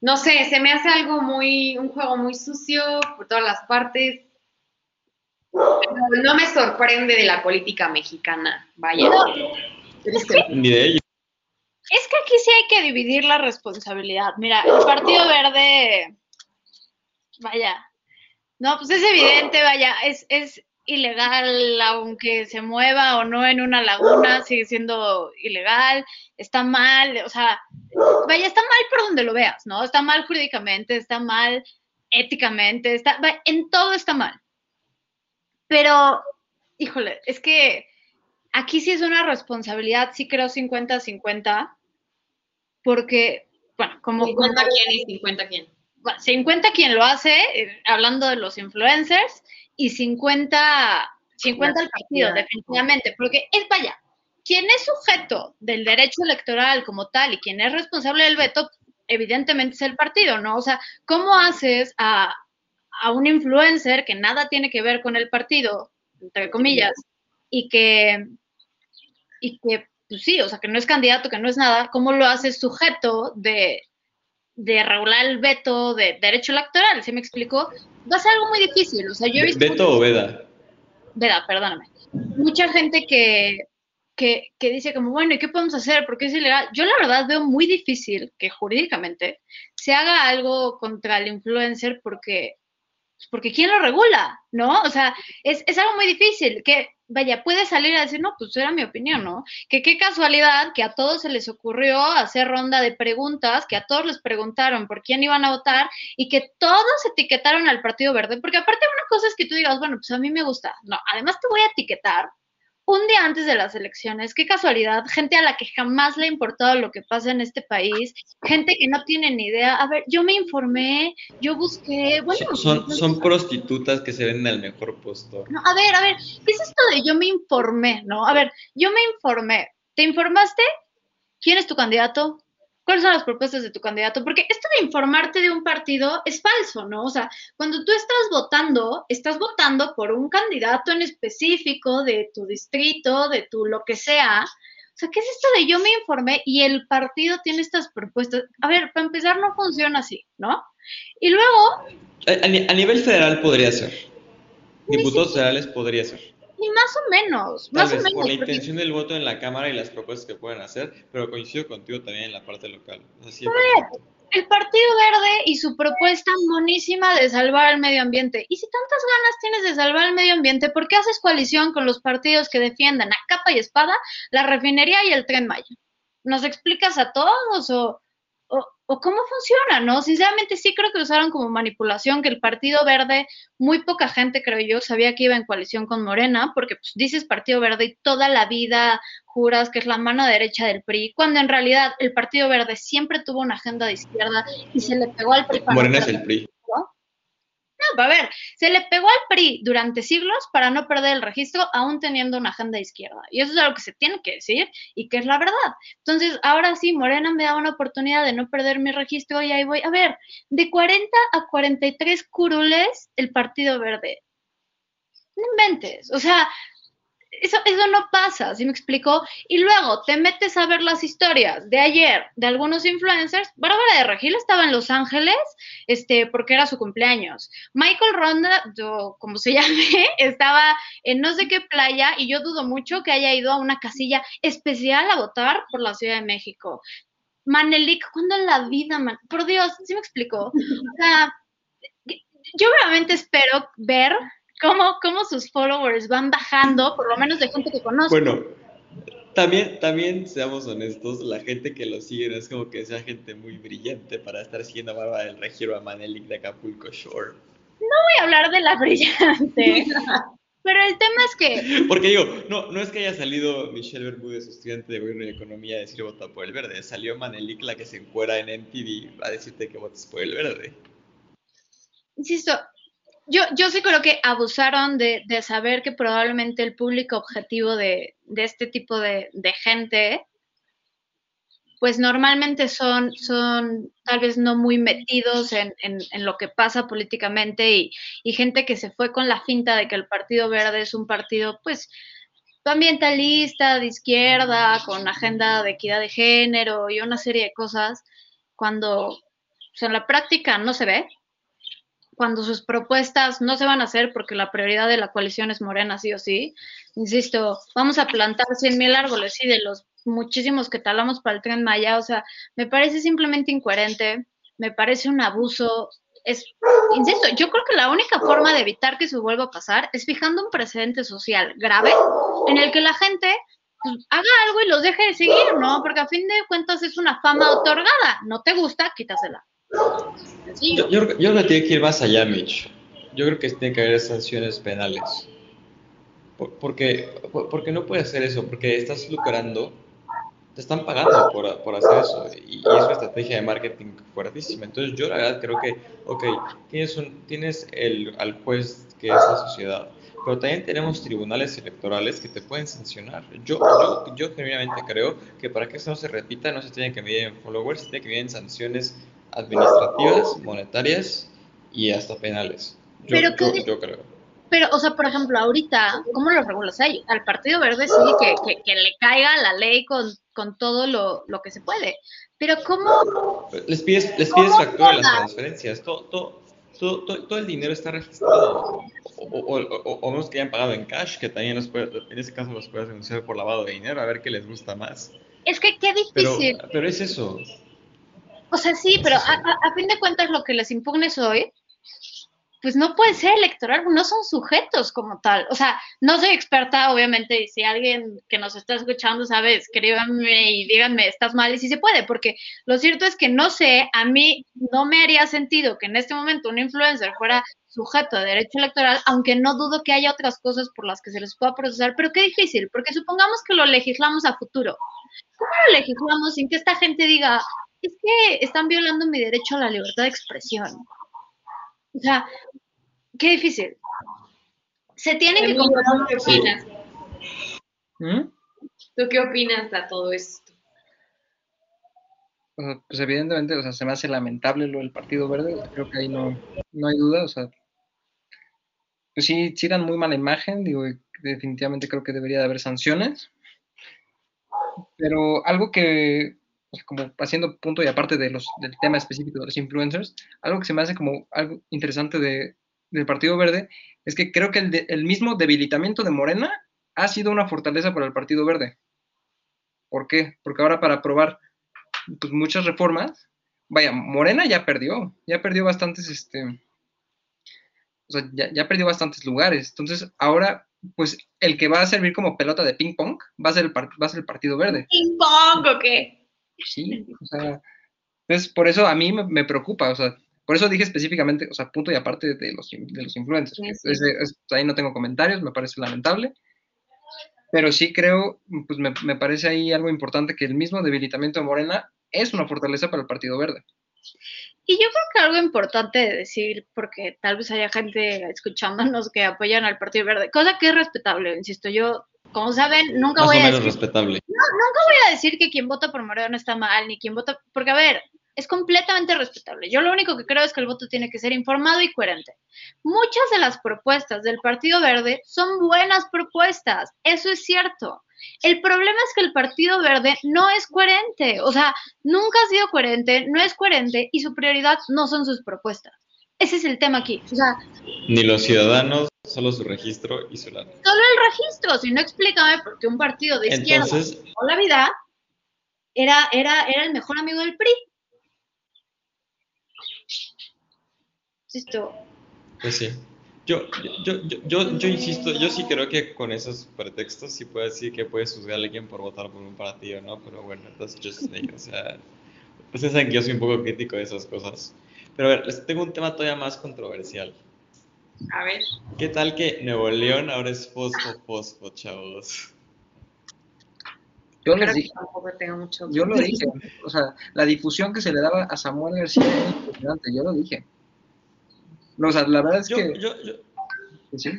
no sé, se me hace algo muy, un juego muy sucio por todas las partes. Pero no me sorprende de la política mexicana, vaya. Triste. Ni de ellos. Es que aquí sí hay que dividir la responsabilidad. Mira, el Partido Verde, vaya, no, pues es evidente, vaya, es, es ilegal, aunque se mueva o no en una laguna, sigue siendo ilegal, está mal, o sea, vaya, está mal por donde lo veas, ¿no? Está mal jurídicamente, está mal éticamente, está, va- en todo está mal. Pero, híjole, es que aquí sí es una responsabilidad, sí creo 50-50, porque, bueno, como... 50 quién y 50 quién. bueno, 50 quien lo hace, eh, hablando de los influencers, y 50, 50 el partido, definitivamente, porque es, vaya, quien es sujeto del derecho electoral como tal y quien es responsable del veto, evidentemente es el partido, ¿no? O sea, ¿cómo haces a, a un influencer que nada tiene que ver con el partido, entre comillas, y que, y que, pues sí, o sea, que no es candidato, que no es nada, ¿cómo lo haces sujeto de, de regular el veto de derecho electoral? ¿Se me explicó? Va a ser algo muy difícil. O sea, yo he visto. Beto o Veda. Veda, perdóname. Mucha gente que, que, que dice como, bueno, ¿y qué podemos hacer? Porque es ilegal. Yo la verdad veo muy difícil que jurídicamente se haga algo contra el influencer porque, porque ¿quién lo regula? ¿No? O sea, es, es algo muy difícil que, vaya, puede salir a decir, no, pues era mi opinión, ¿no? Que qué casualidad que a todos se les ocurrió hacer ronda de preguntas, que a todos les preguntaron por quién iban a votar y que todos etiquetaron al Partido Verde, porque aparte una cosa es que tú digas, bueno, pues a mí me gusta, no, además te voy a etiquetar un día antes de las elecciones, qué casualidad, gente a la que jamás le ha importado lo que pasa en este país, gente que no tiene ni idea. A ver, yo me informé, yo busqué, bueno. Son, son prostitutas que se venden al mejor postor. No, a ver, a ver, ¿qué es esto de yo me informé, no? A ver, yo me informé. ¿Te informaste? ¿Quién es tu candidato? ¿Cuáles son las propuestas de tu candidato? Porque esto de informarte de un partido es falso, ¿no? O sea, cuando tú estás votando, estás votando por un candidato en específico de tu distrito, de tu lo que sea. O sea, ¿qué es esto de yo me informé y el partido tiene estas propuestas? A ver, para empezar no funciona así, ¿no? Y luego... A, a nivel federal podría ser. Diputados federales podría ser. Ni más o menos. Tal más vez o menos. por la porque- intención del voto en la Cámara y las propuestas que pueden hacer, pero coincido contigo también en la parte local. O sea, sí, el Partido Verde y su propuesta monísima de salvar el medio ambiente. Y si tantas ganas tienes de salvar el medio ambiente, ¿por qué haces coalición con los partidos que defiendan a capa y espada la refinería y el tren Maya? ¿Nos explicas a todos o, o, o cómo funciona, no? Sinceramente sí creo que usaron como manipulación, que el Partido Verde, muy poca gente creo yo, sabía que iba en coalición con Morena, porque pues dices Partido Verde y toda la vida juras que es la mano derecha del PRI, cuando en realidad el Partido Verde siempre tuvo una agenda de izquierda y se le pegó al PRI. Morena es el PRI. No, a ver, se le pegó al PRI durante siglos para no perder el registro, aún teniendo una agenda izquierda. Y eso es algo que se tiene que decir y que es la verdad. Entonces, ahora sí, Morena me da una oportunidad de no perder mi registro y ahí voy. A ver, de 40 a 43 curules el Partido Verde. No inventes. O sea, eso, eso no pasa, ¿sí me explico? Y luego te metes a ver las historias de ayer de algunos influencers. Bárbara de Regil estaba en Los Ángeles este, porque era su cumpleaños. Michael Ronda, o como se llame, estaba en no sé qué playa y yo dudo mucho que haya ido a una casilla especial a votar por la Ciudad de México. Manelik, ¿cuándo en la vida, man? Por Dios, ¿sí me explico? O sea, yo realmente espero ver cómo, cómo sus followers van bajando, por lo menos de gente que conozco. Bueno, también, también seamos honestos, la gente que lo sigue no es como que sea gente muy brillante para estar siguiendo a Bárbara del Regiro a Manelik de Acapulco Shore. voy a hablar de la brillante. Pero el tema es que Porque digo, no, no es que haya salido Michelle Bermúdez, estudiante de Gobierno y Economía, a decir vota por el verde. Salió Manelik, la que se encuera en MTV, a decirte que votes por el verde. insisto, yo, yo sí creo que abusaron de, de saber que probablemente el público objetivo de, de este tipo de, de gente, pues normalmente son, son tal vez no muy metidos en, en, lo que pasa políticamente y, y gente que se fue con la finta de que el Partido Verde es un partido, pues, ambientalista, de izquierda, con agenda de equidad de género y una serie de cosas, cuando pues, en la práctica no se ve, cuando sus propuestas no se van a hacer porque la prioridad de la coalición es Morena, sí o sí. Insisto, vamos a plantar 100 mil árboles, sí, de los muchísimos que talamos para el tren Maya, o sea, me parece simplemente incoherente, me parece un abuso. Es, insisto, yo creo que la única forma de evitar que eso vuelva a pasar es fijando un precedente social grave en el que la gente pues, haga algo y los deje de seguir, ¿no? Porque a fin de cuentas es una fama otorgada. No te gusta, quítasela. Yo, yo, yo creo que tiene que ir más allá, Mitch. Yo creo que tiene que haber sanciones penales. Por- Porque, por- porque no puedes hacer eso, porque estás lucrando, te están pagando por, por hacer eso, y, y es una estrategia de marketing fuertísima. Entonces yo la verdad creo que, ok, tienes, un, tienes el, al juez que es la sociedad, pero también tenemos tribunales electorales que te pueden sancionar. Yo, yo, yo genuinamente creo que para que eso no se repita no se tiene que medir en followers, se tiene que medir en sanciones administrativas, monetarias y hasta penales. Yo, Pero yo, que- yo creo. Pero, o sea, por ejemplo, ahorita, ¿cómo lo regulas ahí? Al Partido Verde sí, que, que, que le caiga la ley con, con todo lo, lo que se puede. Pero ¿cómo? Les pides, les pides ¿Cómo factura las transferencias. Todo, todo, todo, todo, el dinero está registrado. O, o, o, o- o menos que hayan pagado en cash, que también los puede- en ese caso los puedes denunciar por lavado de dinero, a ver qué les gusta más. Es que qué Pero, difícil. pero es eso. O sea, sí, pero a, a- a fin de cuentas lo que les impugnes hoy, pues no puede ser electoral, no son sujetos como tal. O sea, no soy experta, obviamente, y si alguien que nos está escuchando sabe, escríbanme y díganme, estás mal, y si se puede, porque lo cierto es que no sé, a mí no me haría sentido que en este momento un influencer fuera sujeto de derecho electoral, aunque no dudo que haya otras cosas por las que se les pueda procesar, pero qué difícil, porque supongamos que lo legislamos a futuro. ¿Cómo lo legislamos sin que esta gente diga, es que están violando mi derecho a la libertad de expresión? O sea, qué difícil. Se tiene que ¿Tú qué opinas? ¿Mm? ¿Tú qué opinas de todo esto? O sea, pues evidentemente, o sea, se me hace lamentable lo del Partido Verde, creo que ahí no, no hay duda, o sea, pues sí, sí dan muy mala imagen, digo, definitivamente creo que debería de haber sanciones, pero algo que, como haciendo punto y aparte de los, del tema específico de los influencers, algo que se me hace como algo interesante de, del Partido Verde es que creo que el, de- el mismo debilitamiento de Morena ha sido una fortaleza para el Partido Verde. ¿Por qué? Porque ahora para aprobar pues, muchas reformas, vaya, Morena ya perdió, ya perdió bastantes, este, o sea, ya, ya perdió bastantes lugares. Entonces, ahora, pues, el que va a servir como pelota de ping pong va a ser el, va a ser el Partido Verde. ¿Ping pong o qué? Sí, o sea, entonces por eso a mí me, me preocupa, o sea, por eso dije específicamente, o sea, punto y aparte de los, de los influencers. Sí, sí. es- ahí no tengo comentarios, me parece lamentable, pero sí creo, pues me, me parece ahí algo importante que el mismo debilitamiento de Morena es una fortaleza para el Partido Verde. Y yo creo que algo importante de decir, porque tal vez haya gente escuchándonos que apoyan al Partido Verde, cosa que es respetable, insisto, yo, como saben, nunca Más voy o a decir, respetable. voy a decir que quien vota por Moreno está mal, ni quien vota, porque a ver, es completamente respetable. Yo lo único que creo es que el voto tiene que ser informado y coherente. Muchas de las propuestas del Partido Verde son buenas propuestas, eso es cierto. El problema es que el Partido Verde no es coherente, o sea, nunca ha sido coherente, no es coherente y su prioridad no son sus propuestas. Ese es el tema aquí. O sea, Ni los ciudadanos, solo su registro y su lana. solo el registro, si no explícame por qué un partido de izquierda Entonces, toda la vida era, era, era el mejor amigo del PRI. Insisto, pues sí. Yo, yo, yo, yo, yo insisto, yo sí creo que con esos pretextos sí puedo decir que puedes juzgar a alguien por votar por un partido, ¿no? Pero bueno, that's just me, o sea, ustedes saben que yo soy un poco crítico de esas cosas. Pero a ver, les tengo un tema todavía más controversial. A ver. ¿Qué tal que Nuevo León ahora es fosfo, fosfo, chavos? Yo les dije, tengo mucho. yo lo dije, o sea, la difusión que se le daba a Samuel García era impresionante, yo lo dije. No, o sea, la verdad es Yo, que, yo, yo, sí,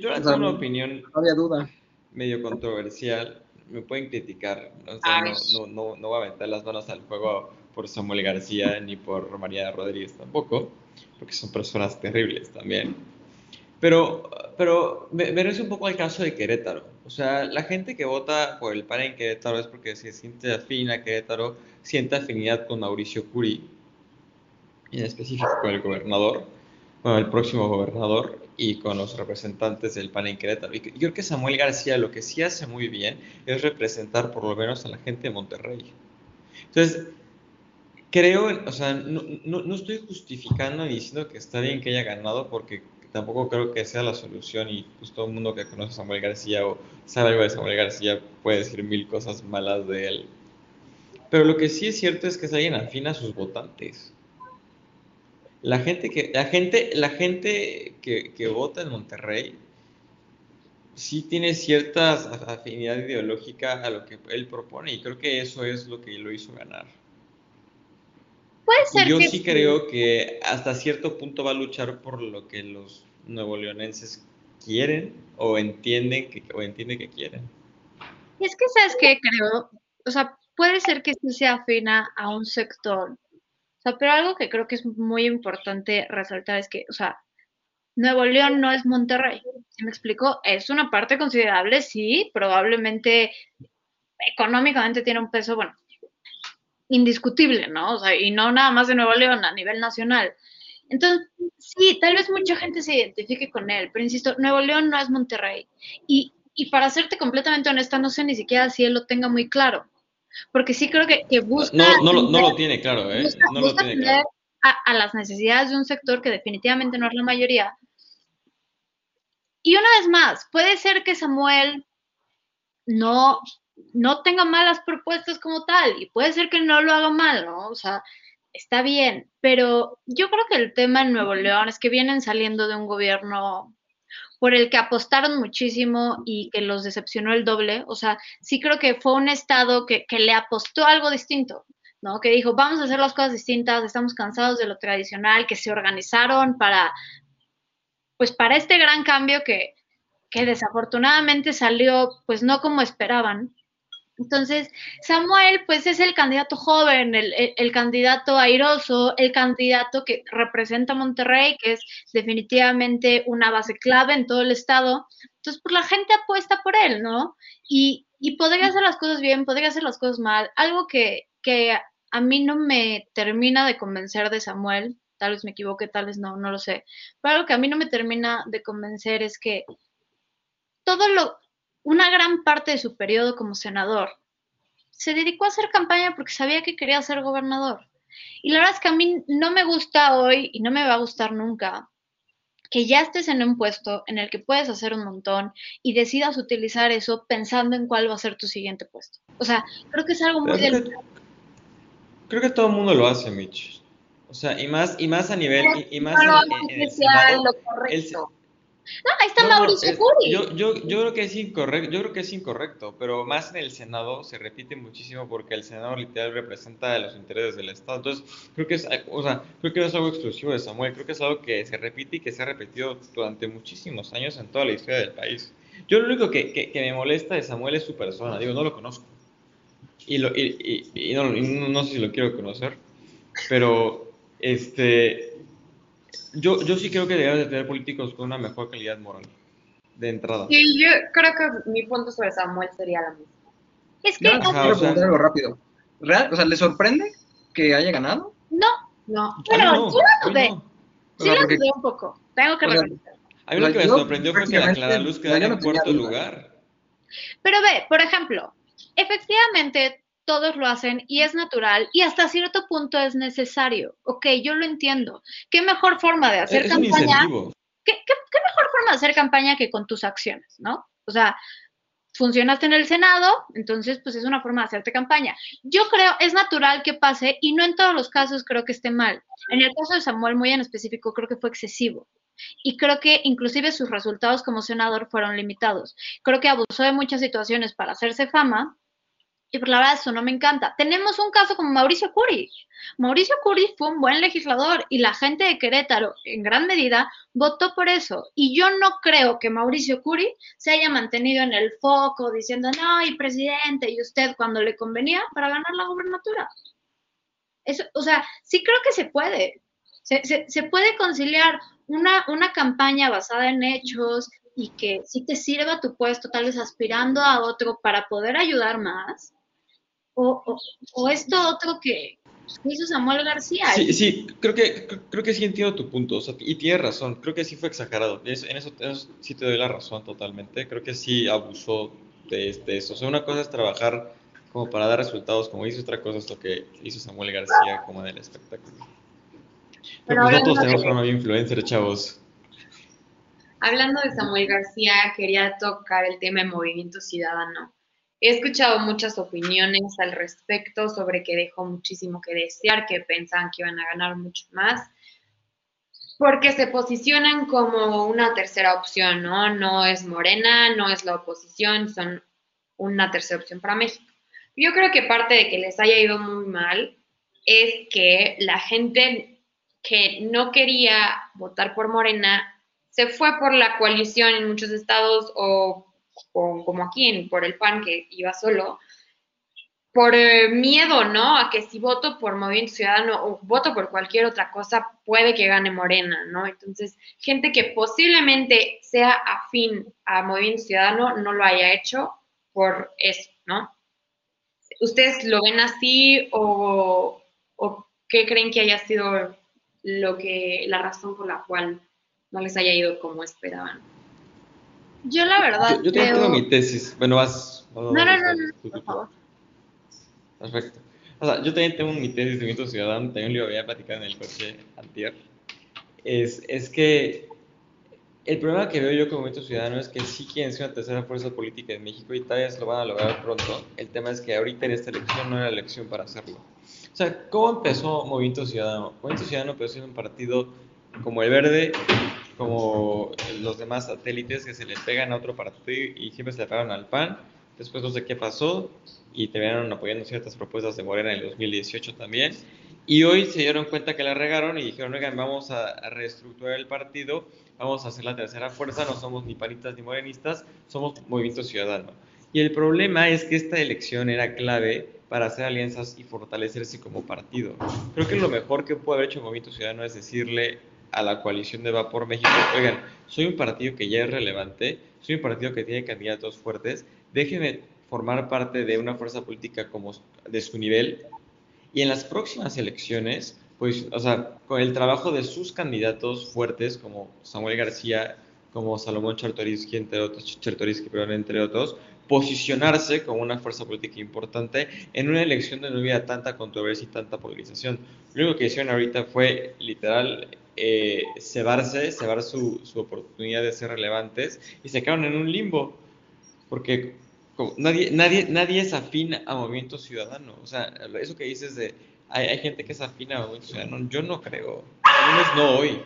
yo, O sea, una opinión no había duda. medio controversial. Me pueden criticar. O sea, no, no, no, no voy a meter las manos al fuego por Samuel García ni por María Rodríguez tampoco, porque son personas terribles también. Pero, pero me, me un poco al caso de Querétaro. O sea, la gente que vota por el PAN en Querétaro es porque se siente afín a Querétaro, siente afinidad con Mauricio Curi, en específico con el gobernador, con el próximo gobernador y con los representantes del PAN en Querétaro. Y yo creo que Samuel García lo que sí hace muy bien es representar por lo menos a la gente de Monterrey. Entonces, creo, o sea, no, no, no estoy justificando ni diciendo que está bien que haya ganado porque tampoco creo que sea la solución y pues todo el mundo que conoce a Samuel García o sabe algo de Samuel García puede decir mil cosas malas de él. Pero lo que sí es cierto es que es alguien afín a sus votantes. La gente que, la gente, la gente que, que vota en Monterrey sí tiene cierta af- afinidad ideológica a lo que él propone y creo que eso es lo que lo hizo ganar. Puede Y ser yo que sí creo que hasta cierto punto va a luchar por lo que los nuevoleonenses quieren o entienden que, o entienden que quieren. Y es que, ¿sabes qué? Creo, o sea, puede ser que sí se afina a un sector. O sea, pero algo que creo que es muy importante resaltar es que, o sea, Nuevo León no es Monterrey. ¿Sí me explico? Es una parte considerable, sí, probablemente económicamente tiene un peso, bueno, indiscutible, ¿no? O sea, y no nada más de Nuevo León, a nivel nacional. Entonces, sí, tal vez mucha gente se identifique con él, pero insisto, Nuevo León no es Monterrey. Y, y para serte completamente honesta, no sé ni siquiera si él lo tenga muy claro. Porque sí creo que, que busca. No, no, lo, no lo tener- tiene claro, ¿eh? busca, No lo tiene claro. a, las necesidades de un sector que definitivamente no es la mayoría. Y una vez más, puede ser que Samuel no, no tenga malas propuestas como tal, y puede ser que no lo haga mal, ¿no? O sea, está bien, pero yo creo que el tema en Nuevo León es que vienen saliendo de un gobierno por el que apostaron muchísimo y que los decepcionó el doble. O sea, sí creo que fue un estado que, que le apostó algo distinto. ¿no? Que dijo, vamos a hacer las cosas distintas, estamos cansados de lo tradicional, que se organizaron para, pues para este gran cambio que, que desafortunadamente salió, pues no como esperaban. Entonces, Samuel, pues es el candidato joven, el, el, candidato airoso, el candidato que representa a Monterrey, que es definitivamente una base clave en todo el estado. Entonces, pues la gente apuesta por él, ¿no? Y, y podría hacer las cosas bien, podría hacer las cosas mal. Algo que, que a mí no me termina de convencer de Samuel, tal vez me equivoque, tal vez no, no lo sé, pero algo que a mí no me termina de convencer es que todo lo, una gran parte de su periodo como senador se dedicó a hacer campaña porque sabía que quería ser gobernador. Y la verdad es que a mí no me gusta hoy y no me va a gustar nunca que ya estés en un puesto en el que puedes hacer un montón y decidas utilizar eso pensando en cuál va a ser tu siguiente puesto. O sea, creo que es algo muy delicado Creo que todo el mundo lo hace, Mitch. O sea, y más, y más a nivel, y, más en, el Senado. No, ahí está Mauricio Curi. Yo, yo, yo creo que es incorrecto, yo creo que es incorrecto, pero más en el Senado se repite muchísimo porque el Senado literal representa los intereses del Estado. Entonces, creo que es, o sea, creo que no es algo exclusivo de Samuel, creo que es algo que se repite y que se ha repetido durante muchísimos años en toda la historia del país. Yo lo único que, que, que me molesta de Samuel es su persona, digo, no lo conozco y, lo, y, y, no, no, sé si lo quiero conocer, pero este, yo, yo sí creo que debemos de tener políticos con una mejor calidad moral de entrada. Sí, yo creo que mi punto sobre Samuel sería la misma. Es que... Ajá, o sea, algo rápido. ¿Real? O sea, ¿le sorprende que haya ganado? No, no. Bueno, no, yo la dudé. Sí la dudé un poco. Tengo que reconocer. A mí lo que me sorprendió fue que la Clara Luz quedara en cuarto lugar. Pero ve, por ejemplo, efectivamente todos lo hacen y es natural y hasta cierto punto es necesario. Ok, yo lo entiendo. ¿Qué mejor forma de hacer campaña? ¿qué, qué, mejor forma de hacer campaña que con tus acciones, no? O sea, funcionaste en el Senado, entonces pues es una forma de hacerte campaña. Yo creo, es natural que pase y no en todos los casos creo que esté mal. En el caso de Samuel, muy en específico, creo que fue excesivo. Y creo que inclusive sus resultados como senador fueron limitados. Creo que abusó de muchas situaciones para hacerse fama y por la verdad eso no me encanta. Tenemos un caso como Mauricio Curi. Mauricio Curi fue un buen legislador y la gente de Querétaro en gran medida votó por eso. Y yo no creo que Mauricio Curi se haya mantenido en el foco diciendo, no, y presidente, y usted cuando le convenía para ganar la gobernatura. Eso, o sea, sí creo que se puede. Se, se puede conciliar una, una campaña basada en hechos, y que sí te sirva tu puesto, tal vez aspirando a otro para poder ayudar más, o, o, esto otro que hizo Samuel García. Sí, sí, creo que, creo que sí entiendo tu punto, y tienes razón, creo que sí fue exagerado, en, eso, sí te doy la razón totalmente, creo que sí abusó de, de eso, o sea, una cosa es trabajar como para dar resultados, como hizo otra cosa es lo que hizo Samuel García como en el espectáculo. Pero, pues nosotros tenemos forma de influencer, chavos. Hablando de Samuel García, quería tocar el tema de movimiento ciudadano. He escuchado muchas opiniones al respecto sobre que dejó muchísimo que desear, que pensaban que iban a ganar mucho más, porque se posicionan como una tercera opción, ¿no? No es Morena, no es la oposición, son una tercera opción para México. Yo creo que parte de que les haya ido muy mal es que la gente que no quería votar por Morena se fue por la coalición en muchos estados o como aquí, por el PAN que iba solo, por eh, miedo, ¿no? A que si voto por Movimiento Ciudadano o voto por cualquier otra cosa, puede que gane Morena, ¿no? Entonces, gente que posiblemente sea afín a Movimiento Ciudadano no lo haya hecho por eso, ¿no? ¿Ustedes lo ven así o, o qué creen que haya sido lo que, la razón por la cual no les haya ido como esperaban? Yo la verdad. Yo, tengo mi tesis. Bueno, vas. No, no, no, no, por favor. Perfecto. O sea, yo también tengo mi tesis de Movimiento Ciudadano, también lo había platicado en el coche antier. Es, es que el problema que veo yo como Movimiento Ciudadano es que sí quieren ser una tercera fuerza política en México y tal vez lo van a lograr pronto. El tema es que ahorita en esta elección no era la elección para hacerlo. O sea, ¿cómo empezó Movimiento Ciudadano? Movimiento Ciudadano empezó en un partido como el Verde, como los demás satélites que se le pegan a otro partido y siempre se le pegaron al PAN. Después no sé qué pasó y terminaron apoyando ciertas propuestas de Morena en el 2018 también. Y hoy se dieron cuenta que la regaron y dijeron, oigan, vamos a reestructurar el partido vamos a hacer la tercera fuerza, no somos ni panitas ni morenistas, somos movimiento ciudadano. Y el problema es que esta elección era clave para hacer alianzas y fortalecerse como partido. Creo que lo mejor que puede haber hecho Movimiento Ciudadano es decirle a la coalición de Vapor México, oigan, soy un partido que ya es relevante, soy un partido que tiene candidatos fuertes, déjenme formar parte de una fuerza política como de su nivel. Y en las próximas elecciones pues, o sea, con el trabajo de sus candidatos fuertes, como Samuel García, como Salomón Chertorisky, entre otros, perdón, entre otros, posicionarse como una fuerza política importante en una elección donde no hubiera tanta controversia y tanta polarización. Lo único que hicieron ahorita fue literal eh, cebarse, cebar su, su, oportunidad de ser relevantes y se quedaron en un limbo, porque nadie, nadie, nadie es afín a Movimiento Ciudadano. O sea, eso que dices de hay, gente que es afina o no, yo no creo, al menos no hoy.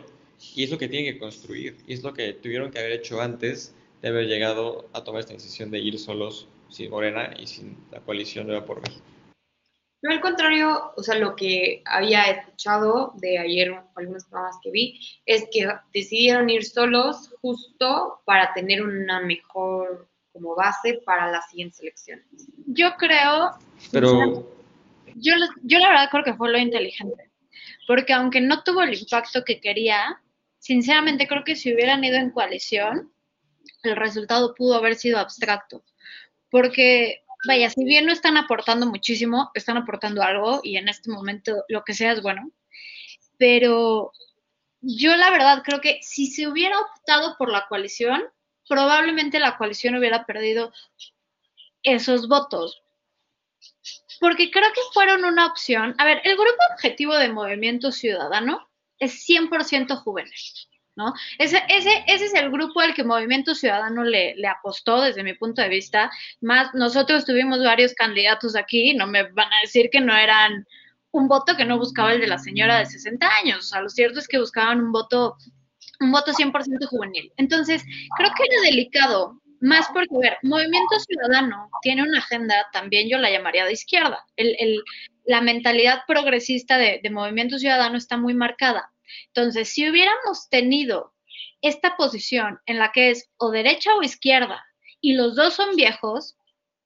Y es lo que tienen que construir, y es lo que tuvieron que haber hecho antes de haber llegado a tomar esta decisión de ir solos sin Morena y sin la coalición Nueva por México. Yo al contrario, o sea, lo que había escuchado de ayer, algunos programas que vi, es que decidieron ir solos justo para tener una mejor como base para las siguientes elecciones. Yo creo... Pero yo, yo la verdad creo que fue lo inteligente, porque aunque no tuvo el impacto que quería, sinceramente creo que si hubieran ido en coalición, el resultado pudo haber sido abstracto, porque vaya, si bien no están aportando muchísimo, están aportando algo y en este momento lo que sea es bueno, pero yo la verdad creo que si se hubiera optado por la coalición, probablemente la coalición hubiera perdido esos votos, porque creo que fueron una opción. A ver, el grupo objetivo de Movimiento Ciudadano es 100% juvenil, ¿no? Ese, ese, ese es el grupo al que Movimiento Ciudadano le, apostó desde mi punto de vista. Más, nosotros tuvimos varios candidatos aquí, no me van a decir que no eran un voto que no buscaba el de la señora de 60 años. O sea, lo cierto es que buscaban un voto, un voto 100% juvenil. Entonces, creo que era delicado más porque, ver, Movimiento Ciudadano tiene una agenda, también yo la llamaría de izquierda. El, el, la mentalidad progresista de Movimiento Ciudadano está muy marcada. Entonces, si hubiéramos tenido esta posición en la que es o derecha o izquierda y los dos son viejos,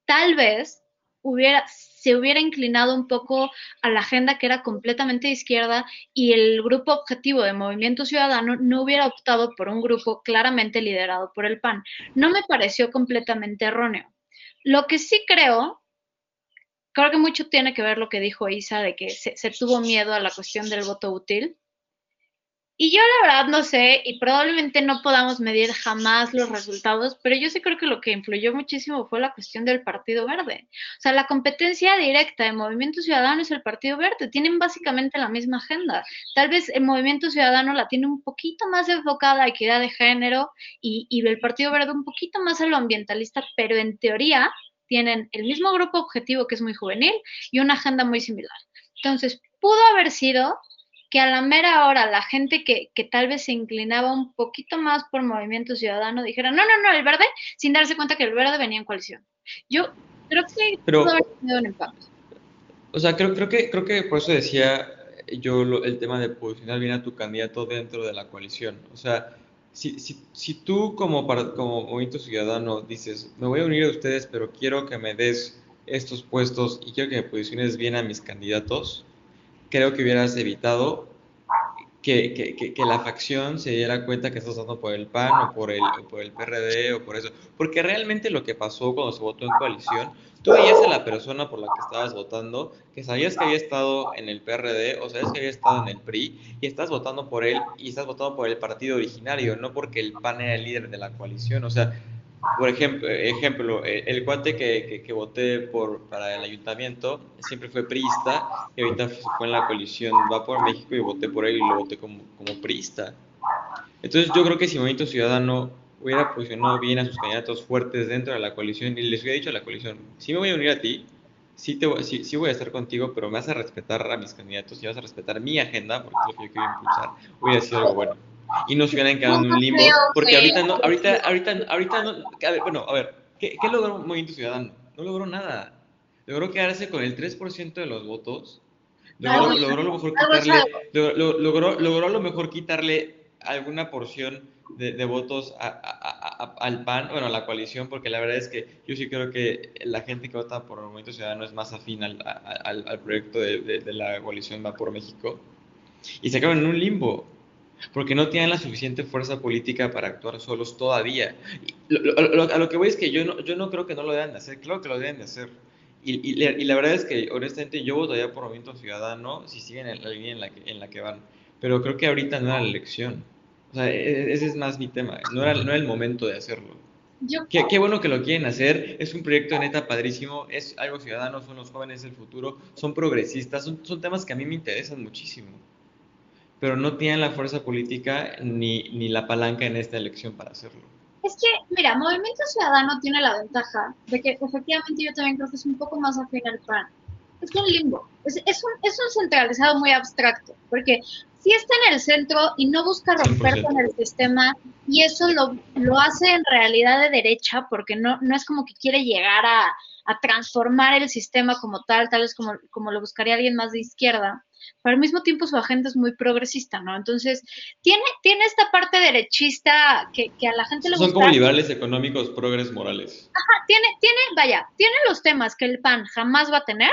tal vez hubiera, se hubiera inclinado un poco a la agenda que era completamente izquierda y el grupo objetivo de Movimiento Ciudadano no hubiera optado por un grupo claramente liderado por el PAN. No me pareció completamente erróneo. Lo que sí creo, creo que mucho tiene que ver lo que dijo Isa de que se tuvo miedo a la cuestión del voto útil. Y yo la verdad no sé, y probablemente no podamos medir jamás los resultados, pero yo sí creo que lo que influyó muchísimo fue la cuestión del Partido Verde. O sea, la competencia directa de Movimiento Ciudadano es el Partido Verde, tienen básicamente la misma agenda. Tal vez el Movimiento Ciudadano la tiene un poquito más enfocada a equidad de género y, y el Partido Verde un poquito más a lo ambientalista, pero en teoría tienen el mismo grupo objetivo que es muy juvenil y una agenda muy similar. Entonces, pudo haber sido que a la mera hora la gente que, que, tal vez se inclinaba un poquito más por Movimiento Ciudadano dijera, no, no, no, el verde, sin darse cuenta que el verde venía en coalición. Yo creo que Pero, pudo haber tenido un impacto. O sea, creo, creo, que, creo que por eso decía yo lo, el tema de posicionar bien a tu candidato dentro de la coalición. O sea, si, si, si tú como, para, como Movimiento Ciudadano dices, me voy a unir a ustedes, pero quiero que me des estos puestos y quiero que me posiciones bien a mis candidatos, creo que hubieras evitado que, la facción se diera cuenta que estás votando por el PAN o por el, o por el PRD o por eso. Porque realmente lo que pasó cuando se votó en coalición, tú veías a la persona por la que estabas votando, que sabías que había estado en el PRD o sabías que había estado en el PRI y estás votando por él y estás votando por el partido originario, no porque el PAN era el líder de la coalición. O sea, por ejemplo, ejemplo eh, el cuate que, que, voté por, para el ayuntamiento siempre fue priista y ahorita fue en la coalición Va por México y voté por él y lo voté como, como priista. Entonces yo creo que si Movimiento Ciudadano hubiera posicionado bien a sus candidatos fuertes dentro de la coalición y les hubiera dicho a la coalición, si me voy a unir a ti, sí, te, sí, sí voy a estar contigo, pero me vas a respetar a mis candidatos y vas a respetar mi agenda, porque es lo que yo quiero impulsar, hubiera sido algo bueno y no se hubieran quedado en un limbo, porque ahorita no, ahorita, ahorita, ahorita no, bueno, a ver, ¿qué, ¿qué, logró Movimiento Ciudadano? No logró nada. Logró quedarse con el 3% de los votos. Logró, logró, a lo mejor quitarle, logró, logró, logró a lo mejor quitarle alguna porción de, de votos a, a, al PAN, bueno, a la coalición, porque la verdad es que yo sí creo que la gente que vota por el Movimiento Ciudadano es más afín al, al, al proyecto de, de, de, la coalición Va por México. Y se acaban en un limbo porque no tienen la suficiente fuerza política para actuar solos todavía. a lo que voy es que yo no, yo no creo que no lo deban de hacer, claro que lo deben de hacer. Y, y, la verdad es que, honestamente, yo votaría por Movimiento Ciudadano si siguen en la línea en la que, en la que van. Pero creo que ahorita no era la elección. O sea, e, e, ese es más mi tema. No era, no era el momento de hacerlo. Qué, qué, bueno que lo quieren hacer. Es un proyecto neta padrísimo. Es algo ciudadano, son los jóvenes del futuro, son progresistas, son, son temas que a mí me interesan muchísimo pero no tienen la fuerza política ni, ni la palanca en esta elección para hacerlo. Es que, mira, Movimiento Ciudadano tiene la ventaja de que efectivamente yo también creo que es un poco más afín al PAN. Es un limbo, es, es, un, es un centralizado muy abstracto, porque si está en el centro y no busca romper con el sistema y eso lo, lo, hace en realidad de derecha porque no, no es como que quiere llegar a, a transformar el sistema como tal, tal vez como, como lo buscaría alguien más de izquierda pero al mismo tiempo su agenda es muy progresista, ¿no? Entonces, tiene, tiene esta parte derechista que, que a la gente le gusta. Son como liberales económicos, progres morales. Ajá, tiene, tiene, vaya, tiene los temas que el PAN jamás va a tener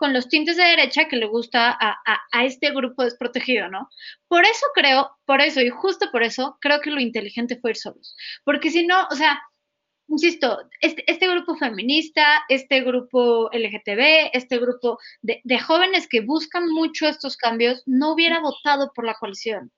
con los tintes de derecha que le gusta a, a, a, este grupo desprotegido, ¿no? Por eso creo, por eso y justo por eso, creo que lo inteligente fue ir solos. Porque si no, o sea, insisto, este, este, grupo feminista, este grupo LGTB, este grupo de, de, jóvenes que buscan mucho estos cambios, no hubiera votado por la coalición,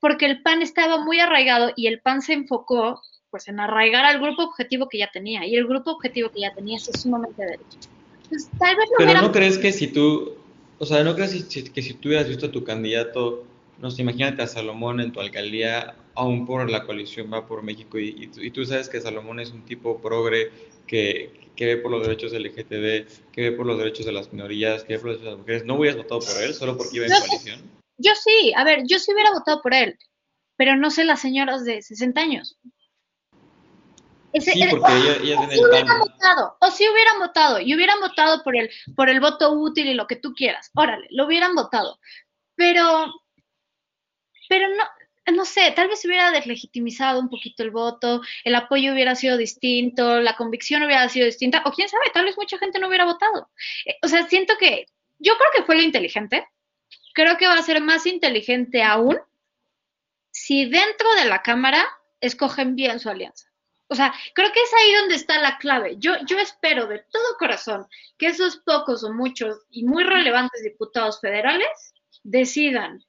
porque el PAN estaba muy arraigado y el PAN se enfocó pues en arraigar al grupo objetivo que ya tenía, y el grupo objetivo que ya tenía es sumamente derecho. Entonces, tal vez Pero no crees que si tú, o sea, no crees que si tú hubieras visto a tu candidato, no sé, imagínate a Salomón en tu alcaldía, aún por la coalición va por México y, y, tú, sabes que Salomón es un tipo progre que, que, ve por los derechos LGTB, que ve por los derechos de las minorías, que ve por los derechos de las mujeres, ¿no hubieras votado por él solo porque iba en coalición? Yo sí, a ver, yo sí hubiera votado por él, pero no sé las señoras de 60 años. Ese, sí, porque ella, ella o, si hubieran votado, o si hubieran votado, y hubieran votado por el, por el voto útil y lo que tú quieras, órale, lo hubieran votado. Pero, pero no, no sé, tal vez hubiera deslegitimizado un poquito el voto, el apoyo hubiera sido distinto, la convicción hubiera sido distinta, o quién sabe, tal vez mucha gente no hubiera votado. Eh, o sea, siento que yo creo que fue lo inteligente, creo que va a ser más inteligente aún si dentro de la Cámara escogen bien su alianza. O sea, creo que es ahí donde está la clave. Yo, yo espero de todo corazón que esos pocos o muchos y muy relevantes diputados federales decidan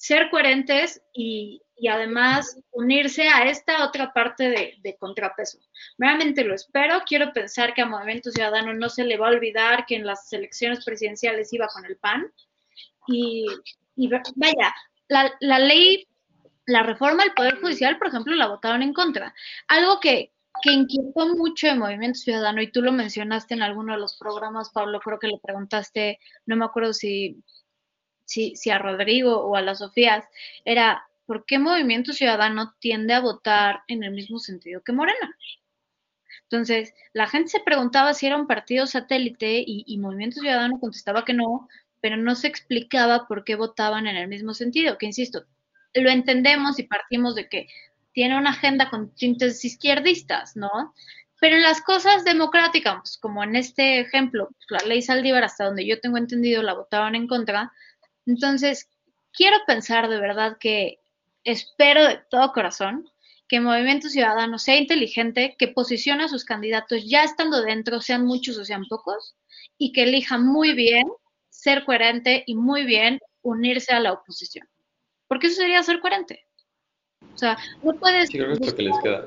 ser coherentes y, y, además unirse a esta otra parte de, de, contrapeso. Realmente lo espero. Quiero pensar que a Movimiento Ciudadano no se le va a olvidar que en las elecciones presidenciales iba con el PAN. Y, y vaya, la, la ley, la reforma del Poder Judicial, por ejemplo, la votaron en contra. Algo que, que inquietó mucho el Movimiento Ciudadano, y tú lo mencionaste en alguno de los programas, Pablo, creo que le preguntaste, no me acuerdo si si, si a Rodrigo o a las Sofías, era ¿por qué Movimiento Ciudadano tiende a votar en el mismo sentido que Morena? Entonces, la gente se preguntaba si era un partido satélite y, Movimiento Ciudadano contestaba que no, pero no se explicaba por qué votaban en el mismo sentido, que insisto, lo entendemos y partimos de que tiene una agenda con tintes izquierdistas, ¿no? Pero en las cosas democráticas, como en este ejemplo, la ley Saldívar, hasta donde yo tengo entendido, la votaban en contra, entonces, quiero pensar de verdad que espero de todo corazón que el Movimiento Ciudadano sea inteligente, que posicione a sus candidatos ya estando dentro, sean muchos o sean pocos, y que elija muy bien ser coherente y muy bien unirse a la oposición. Porque eso sería ser coherente. O sea, no puedes... Sí, creo que es lo que les queda.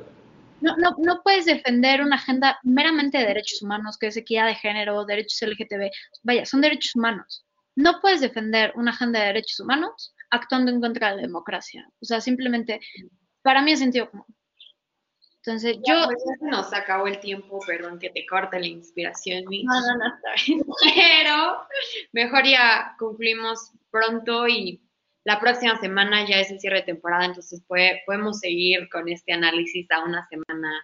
no, no, no puedes defender una agenda meramente de derechos humanos, que es equidad de género, derechos LGTB. Vaya, son derechos humanos. No puedes defender una agenda de derechos humanos actuando en contra de la democracia. O sea, simplemente, para mí es sentido común. Entonces, yo... Pues ya se nos acabó el tiempo, perdón que te corte la inspiración, Mitch. No, no, no, está bien. Pero mejor ya concluimos pronto y la próxima semana ya es el cierre de temporada, entonces puede- podemos seguir con este análisis a una semana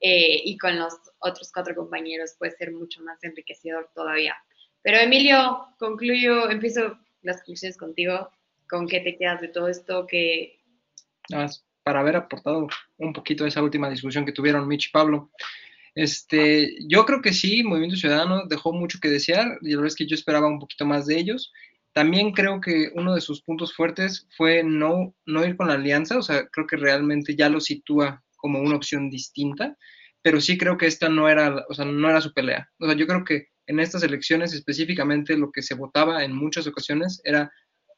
eh, y con los otros cuatro compañeros puede ser mucho más enriquecedor todavía. Pero Emilio, concluyo, empiezo las conclusiones contigo. ¿Con qué te quedas de todo esto? Que Nada más para haber aportado un poquito a esa última discusión que tuvieron Mitch y Pablo. Este, yo creo que sí, Movimiento Ciudadano dejó mucho que desear, y la verdad es que yo esperaba un poquito más de ellos. También creo que uno de sus puntos fuertes fue no, no ir con la alianza, o sea, creo que realmente ya lo sitúa como una opción distinta, pero sí creo que esta no era, o sea, no era su pelea. O sea, yo creo que en estas elecciones específicamente lo que se votaba en muchas ocasiones era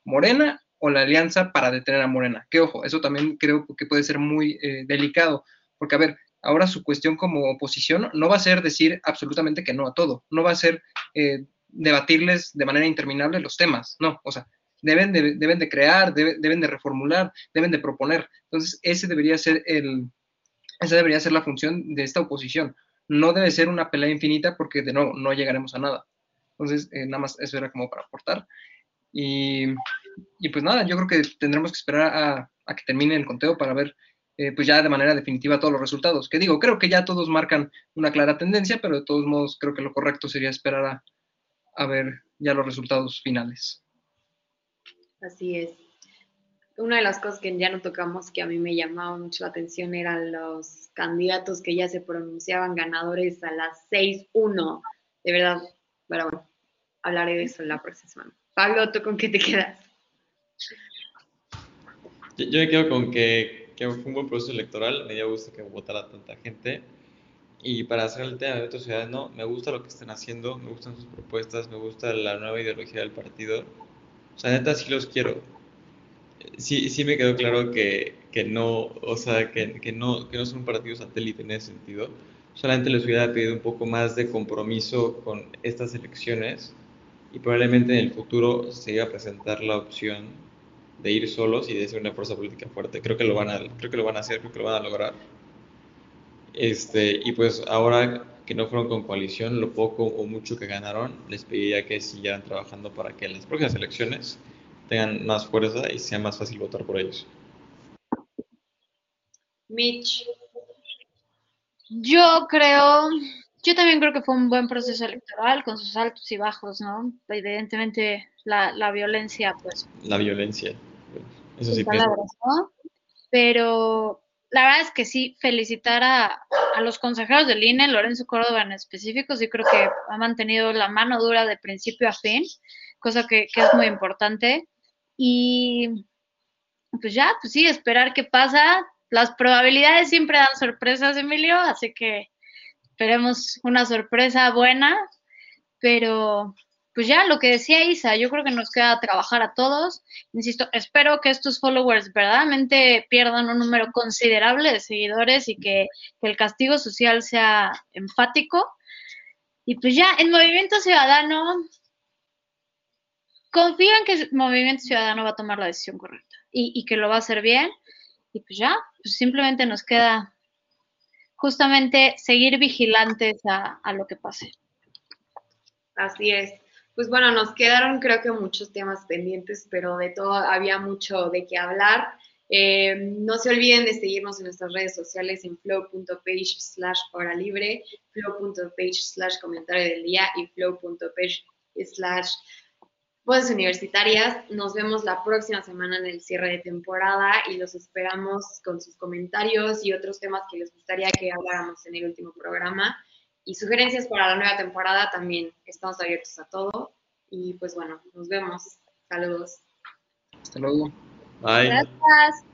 Morena o la alianza para detener a Morena. Que ojo, eso también creo que puede ser muy eh, delicado, porque a ver, ahora su cuestión como oposición no va a ser decir absolutamente que no a todo, no va a ser eh, debatirles de manera interminable los temas, no, o sea, deben de, deben de crear, debe- deben de reformular, deben de proponer. Entonces, ese debería ser el, esa debería ser la función de esta oposición. No debe ser una pelea infinita porque de nuevo no llegaremos a nada. Entonces, eh, nada más eso era como para aportar. Y, y pues nada, yo creo que tendremos que esperar a, que termine el conteo para ver eh, pues ya de manera definitiva todos los resultados. Que digo, creo que ya todos marcan una clara tendencia, pero de todos modos creo que lo correcto sería esperar a, a ver ya los resultados finales. Así es. Una de las cosas que ya no tocamos que a mí me llamaba mucho la atención eran los candidatos que ya se pronunciaban ganadores a las 6-1. De verdad, pero bueno, hablaré de eso la próxima semana. Pablo, ¿tú con qué te quedas? Yo, me quedo con que, fue un buen proceso electoral, me dio gusto que votara tanta gente. Y para hacer el tema de Movimiento Ciudadano, me gusta lo que están haciendo, me gustan sus propuestas, me gusta la nueva ideología del partido. O sea, neta, sí los quiero. Sí, sí me quedó claro que, que no, o sea, que, que no, que no son un partido satélite en ese sentido. Solamente les hubiera pedido un poco más de compromiso con estas elecciones y probablemente en el futuro se iba a presentar la opción de ir solos y de ser una fuerza política fuerte. Creo que lo van a, creo que lo van a hacer, creo que lo van a lograr. Este, y pues ahora que no fueron con coalición, lo poco o mucho que ganaron, les pediría que siguieran trabajando para que en las próximas elecciones tengan más fuerza y sea más fácil votar por ellos. Mitch, Yo creo, yo también creo que fue un buen proceso electoral con sus altos y bajos, ¿no? Evidentemente la, la violencia, pues, La violencia, eso sí palabras, ¿no? Pero la verdad es que sí, felicitar a, a los consejeros del INE, Lorenzo Córdoba en específico, sí creo que ha mantenido la mano dura de principio a fin, cosa que, que es muy importante. Y pues ya, pues sí, esperar qué pasa. Las probabilidades siempre dan sorpresas, Emilio, así que esperemos una sorpresa buena, pero pues ya lo que decía Isa, yo creo que nos queda trabajar a todos. Insisto, espero que estos followers verdaderamente pierdan un número considerable de seguidores y que, que el castigo social sea enfático. Y pues ya, en Movimiento Ciudadano, confío en que Movimiento Ciudadano va a tomar la decisión correcta y, que lo va a hacer bien. Y pues ya, pues simplemente nos queda justamente seguir vigilantes a, a lo que pase. así es. Pues bueno, nos quedaron creo que muchos temas pendientes, pero de todo había mucho de qué hablar. Eh, no se olviden de seguirnos en nuestras redes sociales en flow.page slash hora libre, flow.page slash comentario del día y flow.page slash voces universitarias. Nos vemos la próxima semana en el cierre de temporada y los esperamos con sus comentarios y otros temas que les gustaría que habláramos en el último programa. Y sugerencias para la nueva temporada también estamos abiertos a todo. Y pues bueno, nos vemos. Saludos. Hasta luego. Bye. Gracias.